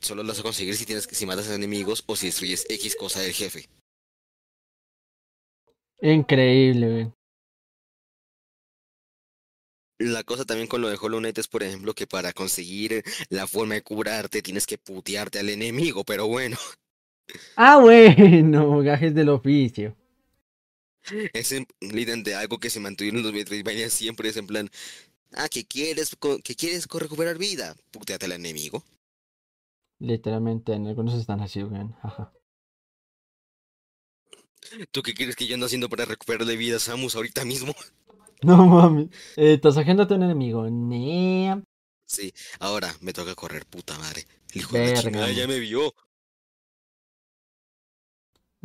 Solo lo vas a conseguir si tienes que, si matas a enemigos o si destruyes X cosa del jefe. Increíble, güey. La cosa también con lo de Hollow Knight es, por ejemplo, que para conseguir la forma de curarte tienes que putearte al enemigo, pero bueno, Ah, bueno, gajes del oficio. Es en- literalmente algo que se mantuvieron en los Metroidvania siempre es en plan, ah, que quieres, que quieres recuperar vida, puteate al enemigo. Literalmente, en algunos están así, güey. Ajá. ¿Tú qué quieres que yo ando haciendo para recuperarle vida a Samus ahorita mismo? No mami. Eh, tasajeándote a un enemigo. Nee. Sí, ahora me toca correr, puta madre. El hijo de la chingada ya me vio.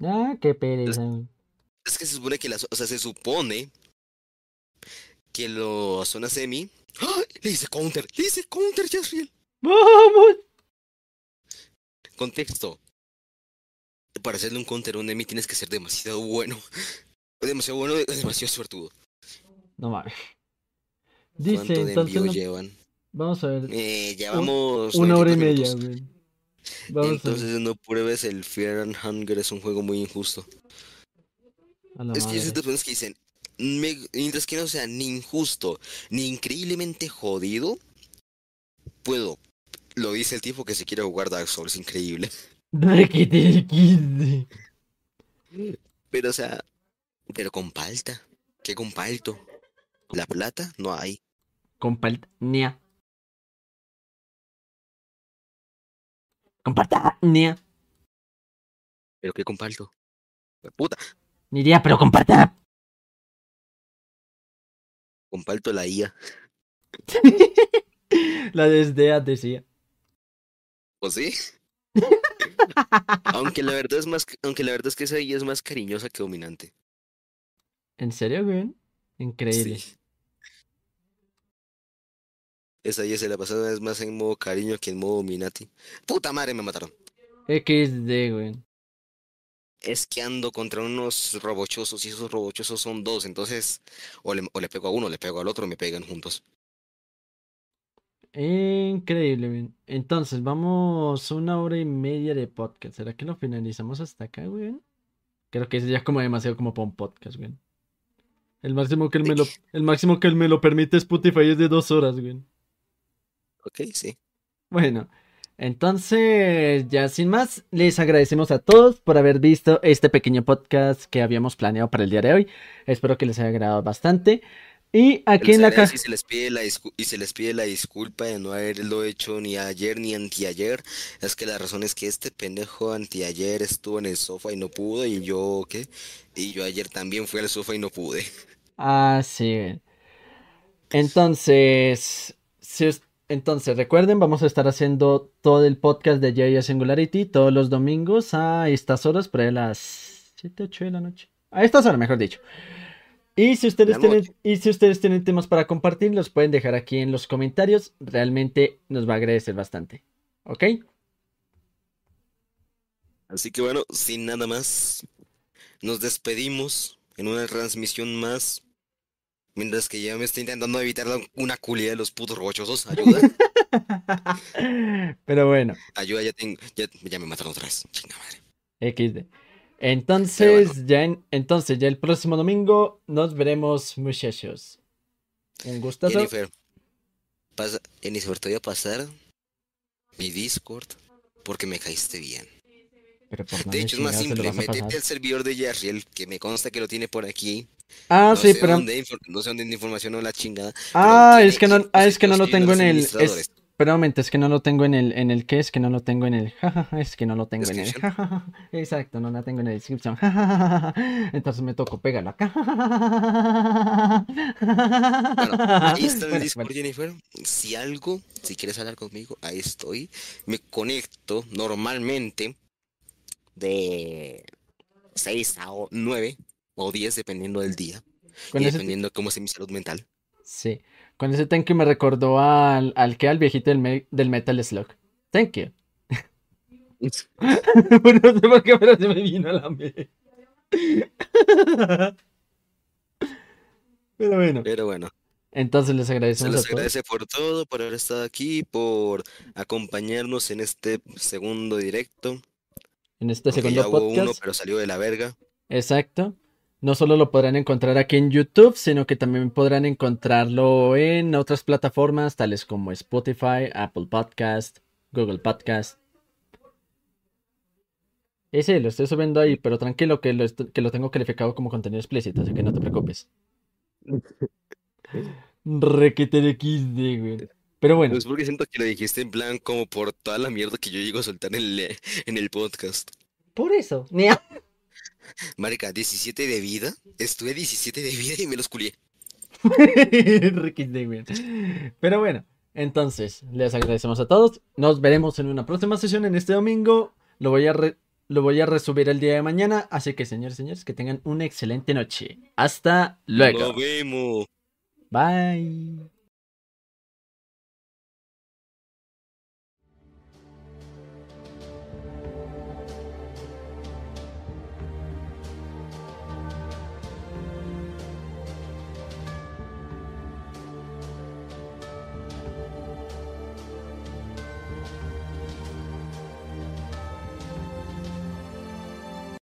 Ah, qué pereza. Es que se supone que las, o sea, se supone que los zona semi. ¡Ah! Le hice counter, le hice counter, Jasriel. ¡Vamos! Contexto. Para hacerle un counter a un enemy tienes que ser demasiado bueno. Demasiado bueno, demasiado suertudo. No mames. Dice, ¿Cuánto de entonces envío no- llevan? vamos a ver. Eh, llevamos Una hora y 92 media. Vamos. Entonces no pruebes el Fear and Hunger, es un juego muy injusto. Es que yo sé de personas que dicen, "Me- mientras que no sea ni injusto, ni increíblemente jodido, puedo. Lo dice el tipo que se quiere jugar Dark Souls, increíble. Pero o sea, pero con palta. ¿Qué con palto? La plata no hay. Compañía. Compañía. ¿Pero qué con palto? Puta, Ni idea, pero comparta. con palto la IA. La desdea decía. ¿O sí? aunque la verdad es más, aunque la verdad es que esa IA es más cariñosa que dominante. ¿En serio, güey? Increíble. Sí. Esa IA se la pasada es más en modo cariño que en modo dominati. Puta madre, me mataron. XD, güey. Es que ando contra unos robochosos y esos robochosos son dos, entonces o le, o le pego a uno, o le pego al otro, me pegan juntos. Increíble. Entonces, vamos una hora y media de podcast. ¿Será que lo finalizamos hasta acá, güey? Creo que es ya como demasiado como para un podcast, güey. El máximo que él me lo, el máximo que él me lo permite Spotify es de dos horas, güey. Ok, sí. Bueno, entonces, ya sin más, les agradecemos a todos por haber visto este pequeño podcast que habíamos planeado para el día de hoy. Espero que les haya agradado bastante. Y aquí en la casa. Y se les pide la y se les pide la disculpa de no haberlo hecho ni ayer ni anteayer. Es que la razón es que este pendejo anteayer estuvo en el sofá y no pudo. Y yo, ¿qué? Y yo ayer también fui al sofá y no pude. Ah, sí. Entonces, si, entonces recuerden, vamos a estar haciendo todo el podcast de Jaya Singularity todos los domingos a estas horas, por ahí a las 7, 8 de la noche. A estas horas, mejor dicho. Y si ustedes tienen, y si ustedes tienen temas para compartir, los pueden dejar aquí en los comentarios. Realmente nos va a agradecer bastante. ¿Ok? Así que bueno, sin nada más, nos despedimos en una transmisión más. Mientras que ya me estoy intentando evitar una culia de los putos rochosos. Ayuda. Pero bueno. Ayuda, ya tengo. Ya, me mataron otra vez. Chinga madre. XD. Entonces, ya entonces, ya el próximo domingo nos veremos, muchachos. Un gustazo. Jennifer, pasa, Jennifer, te voy a pasar mi Discord porque me caíste bien. de hecho, es más simple. Metete al servidor de Yarriel, que me consta que lo tiene por aquí. Ah, sí, pero. no sé dónde información o la chingada. Ah, es que no, ah, es que no lo tengo en el. Pero momento, es que no lo tengo en el, en el que, es que no lo tengo en el, es que no lo tengo en el, exacto, no la tengo en el description, entonces me toco pegarlo acá. Bueno, ahí está el Discord, Jennifer. Si algo, si quieres hablar conmigo, ahí estoy. Me conecto normalmente de 6 a 9 o 10, dependiendo del día. y dependiendo de cómo es mi salud mental. Sí. Con ese thank you me recordó al, al que al viejito del, del Metal Slug. Thank you. no sé por qué, pero se me vino a la mente. pero bueno. Pero bueno. Entonces les agradecemos. Se les agradece por todo, por haber estado aquí, por acompañarnos en este segundo directo. En este segundo ya podcast. Hubo uno, pero salió de la verga. Exacto. No solo lo podrán encontrar aquí en YouTube, sino que también podrán encontrarlo en otras plataformas tales como Spotify, Apple Podcast, Google Podcast. Y sí, lo estoy subiendo ahí, pero tranquilo que lo, que lo tengo calificado como contenido explícito, así que no te preocupes. Requeter XD, güey. Pero bueno. Es porque siento que lo dijiste en plan como por toda la mierda que yo llego a soltar en el, en el podcast. Por eso. Marica, 17 de vida. Estuve 17 de vida y me los culié. Pero bueno, entonces, les agradecemos a todos. Nos veremos en una próxima sesión en este domingo. Lo voy a, lo voy a resubir el día de mañana. Así que, señores, señores, que tengan una excelente noche. Hasta luego. Nos vemos. Bye.